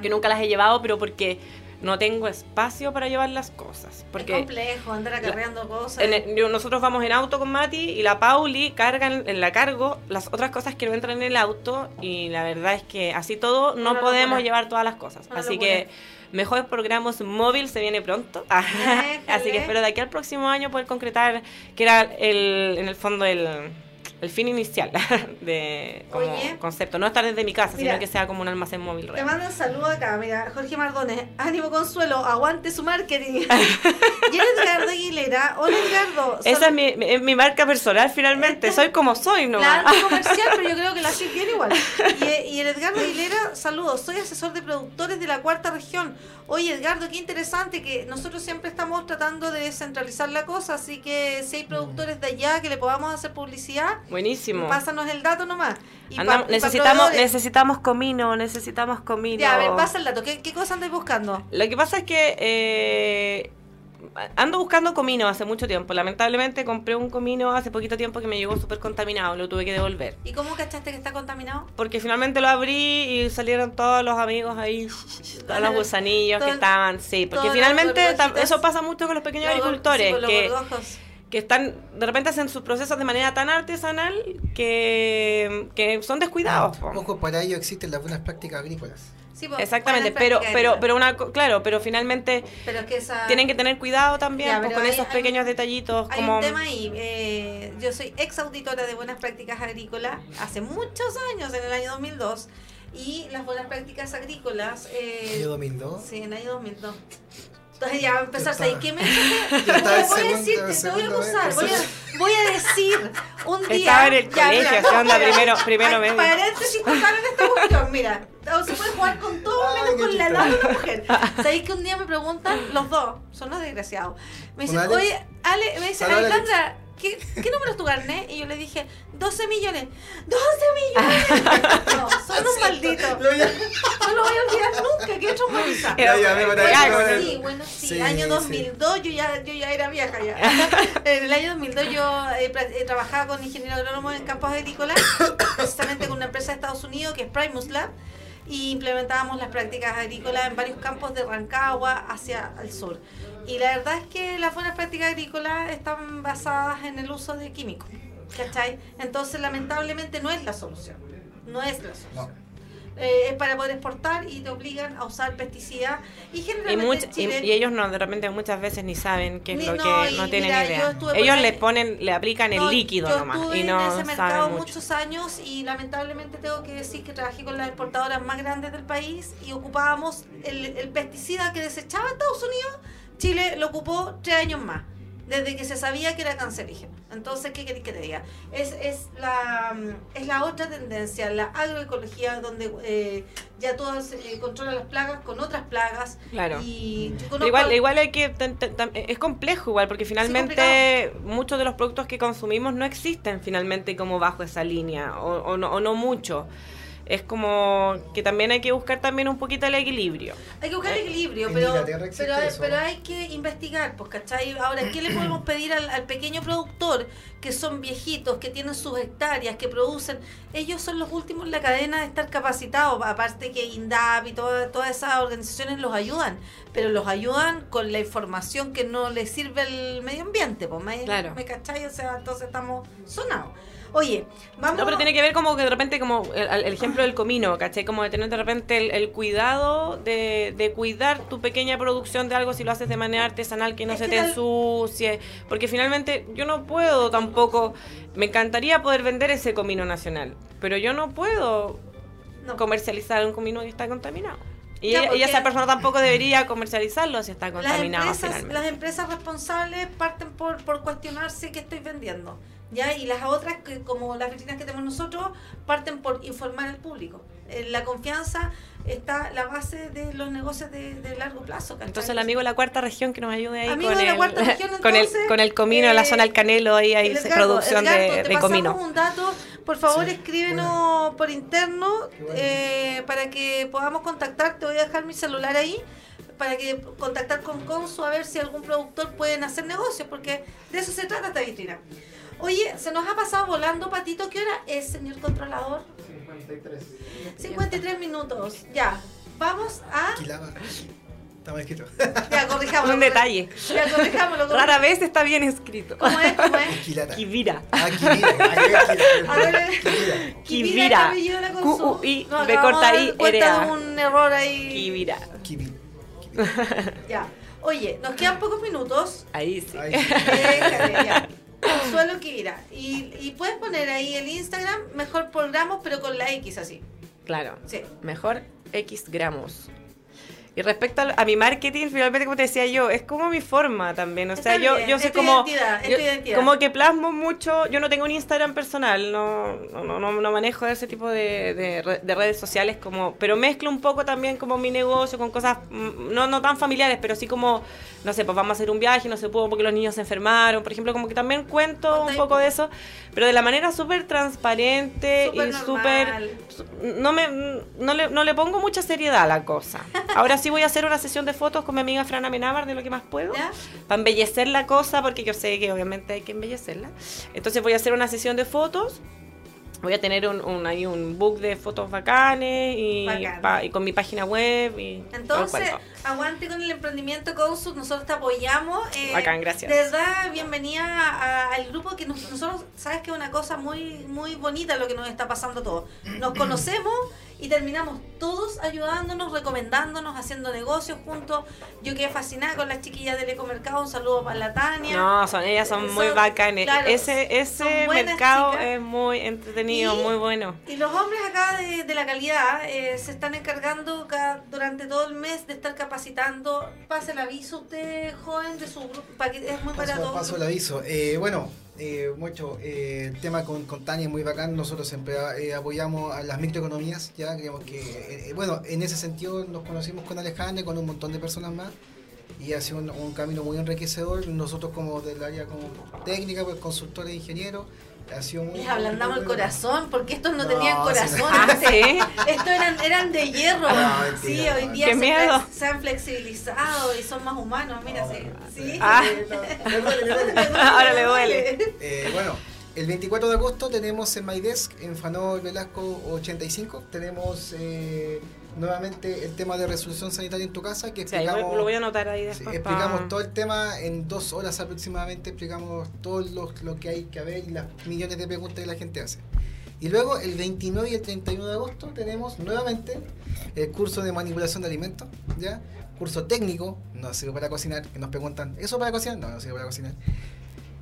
Que nunca las he llevado, pero porque no tengo espacio para llevar las cosas. Porque es complejo andar acarreando cosas. nosotros vamos en auto con Mati y la Pauli carga en, la cargo las otras cosas que no entran en el auto y la verdad es que así todo no, podemos llevar todas las cosas. así que mejores programas móvil se viene pronto. Así que espero de aquí al próximo año poder concretar, que era el, en el fondo el el fin inicial de como concepto. No estar desde mi casa, sino que sea como un almacén móvil real. Te mandan saludo acá, mira, Jorge Mardones, ánimo consuelo, aguante su marketing. y Edgardo Aguilera, hola Edgardo. Esa es mi, mi, marca personal finalmente, soy como soy, ¿no? La comercial, pero yo creo que la haces bien igual. Y, y el Edgardo Aguilera, saludos, soy asesor de productores de la cuarta región. Oye, Edgardo, qué interesante que nosotros siempre estamos tratando de descentralizar la cosa, así que si hay productores de allá que le podamos hacer publicidad, buenísimo. Pásanos el dato nomás. necesitamos, necesitamos comino, necesitamos comino. Ya, a ver, pasa el dato. ¿Qué, qué cosa andáis buscando? Lo que pasa es que eh, ando buscando comino hace mucho tiempo. Lamentablemente compré un comino hace poquito tiempo que me llegó súper contaminado, lo tuve que devolver. ¿Y cómo cachaste que está contaminado? Porque finalmente lo abrí y salieron todos los amigos ahí, todos los gusanillos que estaban, sí, porque finalmente eso pasa mucho con los pequeños agricultores. que, que están, de repente hacen sus procesos de manera tan artesanal que, que son descuidados. ojo, para ello existen las buenas prácticas agrícolas. Pues, Exactamente, pero pero pero una claro, pero finalmente tienen que tener cuidado también pues, con esos pequeños detallitos. Hay un tema ahí. Eh, yo soy ex auditora de buenas prácticas agrícolas hace muchos años, en el año 2002. Y las buenas prácticas agrícolas. Eh, ¿Año 2002? Sí, en el año 2002. Entonces ya va a empezar a ¿qué me voy a decir? Te voy a acusar. Voy a, voy a decir un día. Estaba en el colegio, ¿qué onda? Primero, primero medio. Paréntesis total en esta cuestión, mira. Se puede jugar con todo menos con la edad de una mujer. ¿Sabéis que un día me preguntan, los dos, son los desgraciados? Me dicen, oye, Ale, me dicen, Alejandra, ¿qué, ¿qué número es tu carnet? Y yo le dije, 12 millones. ¡12 millones! no, son unos malditos. No lo voy a olvidar nunca, qué traumatizada. Ya, ya, parece Bueno, sí, bueno, sí, Sí, año sí. 2002 yo ya, yo ya era vieja ya. en el año 2002 yo eh, eh, trabajaba con ingeniero agrónomo en campos agrícolas, precisamente con una empresa de Estados Unidos que es Primus Lab, y implementábamos las prácticas agrícolas en varios campos de Rancagua hacia el sur. Y la verdad es que las buenas prácticas agrícolas están basadas en el uso de químicos, ¿cachai? Entonces lamentablemente no es la solución, no es la solución. Eh, es para poder exportar y te obligan a usar pesticidas y Y, generalmente much- y, ellos no, de repente muchas veces ni saben qué es Ni- lo no, que no tienen mira, idea. Ellos le ponen, le aplican el líquido yo nomás estuve y no en ese saben mercado mucho. muchos años y lamentablemente tengo que decir que trabajé con las exportadoras más grandes del país y ocupábamos el, el pesticida que desechaba Estados Unidos, Chile lo ocupó tres años más, desde que se sabía que era cancerígeno. Entonces, ¿qué queréis que te diga? Es, es, la, mm, es la otra tendencia, la agroecología, donde eh, ya todo se eh, controla las plagas con otras plagas. Claro. Y conozco Igual, al- igual hay que ten- ten- tam- es complejo igual porque finalmente muchos de los productos que consumimos no existen finalmente como bajo esa línea o, o no, o no mucho. Es como que también hay que buscar también un poquito el equilibrio. Hay que buscar el Eh, equilibrio, pero, pero, hay- eso. pero hay que investigar, pues, ¿cachai? Ahora, ¿qué le podemos pedir al, al pequeño productor que son viejitos, que tienen sus hectáreas, que producen? Ellos son los últimos en la cadena de estar capacitados, aparte que INDAP y toda- todas esas organizaciones los ayudan, pero los ayudan con la información que no les sirve al medio ambiente, pues, ¿me, Claro. ¿me cachai? O sea, entonces estamos sonados. Oye, vamos... No, pero tiene que ver como que de repente, como el, el ejemplo del comino, ¿cachai? Como de tener de repente el, el cuidado de, de cuidar tu pequeña producción de algo si lo haces de manera artesanal, que no Es se que te tal- ensucie. Porque finalmente yo no puedo tampoco, me encantaría poder vender ese comino nacional, pero yo no puedo No. comercializar un comino que está contaminado. Y, Ya, ella- esa persona tampoco debería comercializarlo si está las contaminado empresas, las empresas responsables parten por, por cuestionarse qué estoy vendiendo. ¿Ya? Y las otras, que, como las vitrinas que tenemos nosotros, parten por informar al público. En la confianza está la base de los negocios de, de largo plazo. ¿cachai? Entonces el amigo de la cuarta región que nos ayude ahí Amigo con, de la el, cuarta región, con, el, con el comino en la eh, zona del Canelo, ahí hay Edgardo, producción Edgardo, de, te de comino. un dato, por favor Sí, escríbenos por interno bueno. eh, para que podamos contactar. Te voy a dejar mi celular ahí para que contactar con Consu a ver si algún productor pueden hacer negocios, porque de eso se trata esta vitrina. Oye, se nos ha pasado volando, Patito. ¿Qué hora es, señor controlador? 53. 53 minutos. Ya. Vamos a. Quilaba. Está mal escrito. Ya, corrijámoslo. Un detalle. Ya, corrijámoslo. Rara vez está bien escrito. ¿Cómo es? ¿Cómo es? Quilata. Kivira. Ah, Quivira. A ver, Quivira. Kivira, Kivira. ¿qué apellido la Consu? Q-U-I, B corta I, de un error ahí. Kivira. Kiwi. Ya. Oye, nos quedan pocos minutos. Ahí sí. Déjale, ya. Consuelo Kivira. Y, y puedes poner ahí el Instagram, mejor programos, pero con la X así. Claro. Sí. Mejor X gramos. Y respecto a, mi marketing, finalmente, como te decía yo, es como mi forma también. O sea, Está yo, bien, yo soy como. identidad, yo identidad. Como que plasmo mucho. Yo no tengo un Instagram personal, no, no, no, manejo ese tipo de, de re- de redes sociales, como pero mezclo un poco también como mi negocio con cosas mm, no, no tan familiares, pero sí como, no sé, pues vamos a hacer un viaje, no se pudo porque los niños se enfermaron, por ejemplo, como que también cuento un poco de eso, pero de la manera súper transparente Súper y súper no me no le, no le pongo mucha seriedad a la cosa. Ahora sí voy a hacer una sesión de fotos con mi amiga Fran Amenábar de lo que más puedo. ¿Ya? Para embellecer la cosa, porque yo sé que obviamente hay que embellecerla. Entonces voy a hacer una sesión de fotos. Voy a tener un, un, ahí un book de fotos bacanes y, Bacán. pa- y con mi página web y todo Entonces, aguante con el emprendimiento Consul, nosotros te apoyamos. eh, Bacán, gracias. De verdad, bienvenida a- al grupo que nos- nosotros, sabes que es una cosa muy, muy bonita lo que nos está pasando a todos. Nos conocemos y terminamos todos ayudándonos, recomendándonos, haciendo negocios juntos. Yo quedé fascinada con las chiquillas del Ecomercado, un saludo para la Tania. No, son, ellas son, muy bacanes. claro, ese ese mercado chicas. es muy entretenido, Y- muy bueno. Y los hombres acá de, de la calidad eh, se están encargando ca- durante todo el mes de estar capacitando. Pase el aviso usted, joven, de su grupo, para que es muy Paso, barato. paso el aviso. Eh, bueno, eh, mucho. eh, el tema con, con Tania es muy bacán. Nosotros siempre eh, apoyamos a las microeconomías. Ya creemos que, bueno, en ese sentido nos conocimos con Alejandra y con un montón de personas más. y ha sido un, camino muy enriquecedor. Nosotros como del área como técnica, pues consultores, ingenieros, ha sido muy... Les ablandamos el corazón, porque estos no, tenían corazón antes. Estos eran, eran de hierro. sí, hoy día se, se, han flexibilizado y son más humanos, mira, sí. sí. Ah. Ahora le duele. Eh, bueno, el 24 de agosto tenemos en MyDesk, en Fanol Velasco 85, tenemos... Eh, nuevamente el tema de resolución sanitaria en tu casa, que explicamos, lo voy a anotar ahí después. explicamos todo el tema en dos horas aproximadamente, explicamos todo lo, lo, que hay que ver y las millones de preguntas que la gente hace. Y luego el 29 y el 31 de agosto tenemos nuevamente el curso de manipulación de alimentos, ¿ya? Curso técnico, no sirve para cocinar, que nos preguntan, ¿eso para cocinar? No, no sirve para cocinar.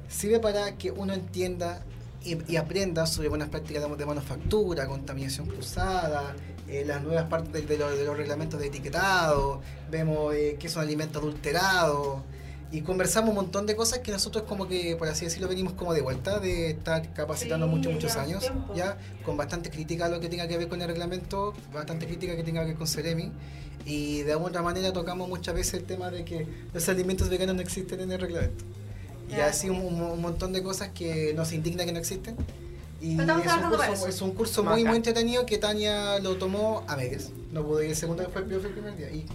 Sirve para que uno entienda y, aprenda sobre buenas prácticas de manufactura, contaminación cruzada, eh, las nuevas partes de, los reglamentos de etiquetado, vemos eh, que son alimentos adulterados y conversamos un montón de cosas que nosotros como que, por así decirlo, venimos como de vuelta, de estar capacitando muchos, muchos años, ya, con bastante crítica a lo que tenga que ver con el reglamento, bastante crítica que tenga que ver con Ceremi, y de alguna manera tocamos muchas veces el tema de que los alimentos veganos no existen en el reglamento. Y así un, un, montón de cosas que nos indigna que no existen y es un, curso, muy, muy entretenido que Tania lo tomó a medias. No pude ir el segundo, fue el primer día. Y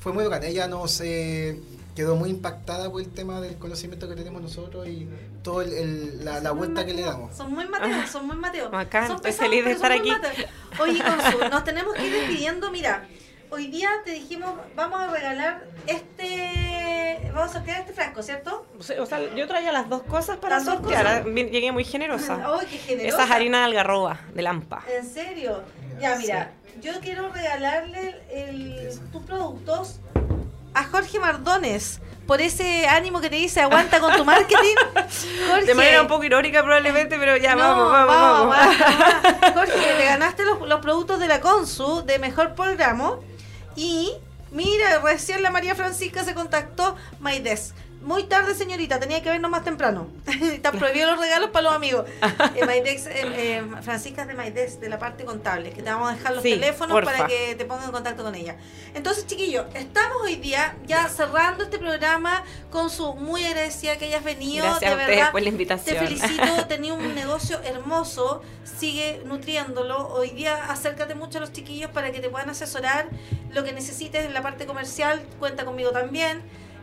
fue muy bacán. Ella nos eh, quedó muy impactada por el tema del conocimiento que tenemos nosotros y toda la, vuelta que le damos. Son muy mateos, son muy mateos. son feliz de estar aquí. Oye, Consu, nos tenemos que ir despidiendo. Mira, hoy día te dijimos, vamos a regalar este. Vamos a sortear este frasco, ¿cierto? O sea, yo traía las dos cosas para sortear. Ah, llegué muy generosa. ¡Ay, qué generosa! Esas harinas de algarroba, de lampa. ¿En serio? Ya, mira, yo quiero regalarle el, tus productos a Jorge Mardones por ese ánimo que te dice aguanta con tu marketing. Jorge, de manera un poco irónica probablemente, pero ya vamos, vamos, vamos. Jorge, te ganaste los, los, productos de la Consu de Mejor Programa y mira, recién la María Francisca se contactó Maides. Muy tarde, señorita, tenía que vernos más temprano. Te prohibido los regalos para los amigos. Eh, Maidex, eh, eh, Francisca de Maidex, de la parte contable, que te vamos a dejar los teléfonos para que te pongan en contacto con ella. Entonces, chiquillos, estamos hoy día ya cerrando este programa con su muy agradecida que hayas venido. Gracias de verdad, por la invitación. Te felicito, tenía un negocio hermoso, sigue nutriéndolo. Hoy día acércate mucho a los chiquillos para que te puedan asesorar lo que necesites en la parte comercial, cuenta conmigo también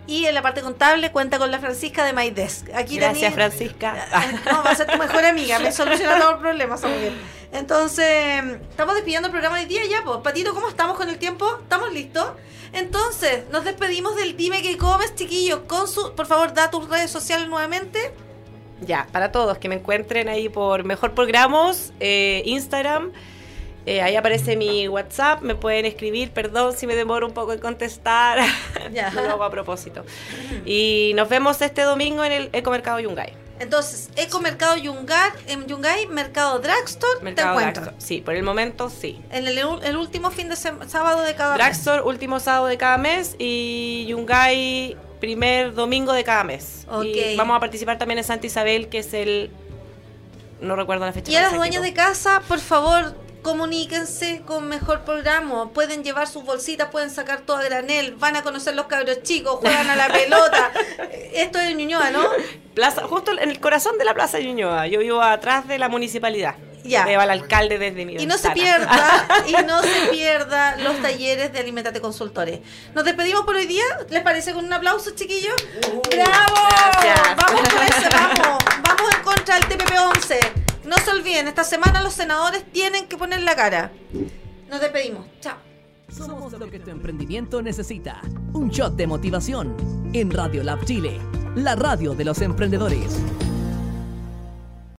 y en la parte contable cuenta con la Francisca de MyDesk. Aquí Gracias, Francisca. No, va a ser tu mejor amiga, me soluciona todos los problemas, Entonces, estamos despidiendo el programa de día ya, pues. Patito, ¿cómo estamos con el tiempo? ¿Estamos listos? Entonces, nos despedimos del Dime que comes, chiquillos. Con su, por favor, da tus redes sociales nuevamente. Ya, para todos, que me encuentren ahí por Mejor Programos, eh, Instagram. Eh, ahí aparece mi WhatsApp, me pueden escribir, perdón si me demoro un poco en contestar, ya. lo hago a propósito. Y nos vemos este domingo en el Ecomercado Yungay. Entonces, Ecomercado Yungay, en Yungay, Mercado Dragstore, Mercado te Dragstore. Sí, por el momento sí. En el, el último fin de sábado de cada mes. Dragstore, último sábado de cada mes y Yungay, primer domingo de cada mes. Y vamos a participar también en Santa Isabel, que es el no recuerdo la fecha. Y a las dueñas de casa, por favor, comuníquense con mejor programa, pueden llevar sus bolsitas, pueden sacar todo a granel, van a conocer los cabros chicos, juegan a la pelota. Esto es Ñuñoa, ¿no? Plaza, justo en el corazón de la Plaza de Ñuñoa, yo vivo atrás de la municipalidad. Ya. Veo al alcalde desde mi Y no se pierda, y no se pierda los talleres de Alimentate Consultores. Nos despedimos por hoy día, ¿les parece con un aplauso, chiquillos? Uh, ¡Bravo! Vamos con ese, vamos. Vamos en contra del TPP 11. No se olviden, esta semana los senadores tienen que poner la cara. Nos despedimos. Chao. Somos lo que tu emprendimiento necesita. Un shot de motivación en Radio Lab Chile, la radio de los emprendedores.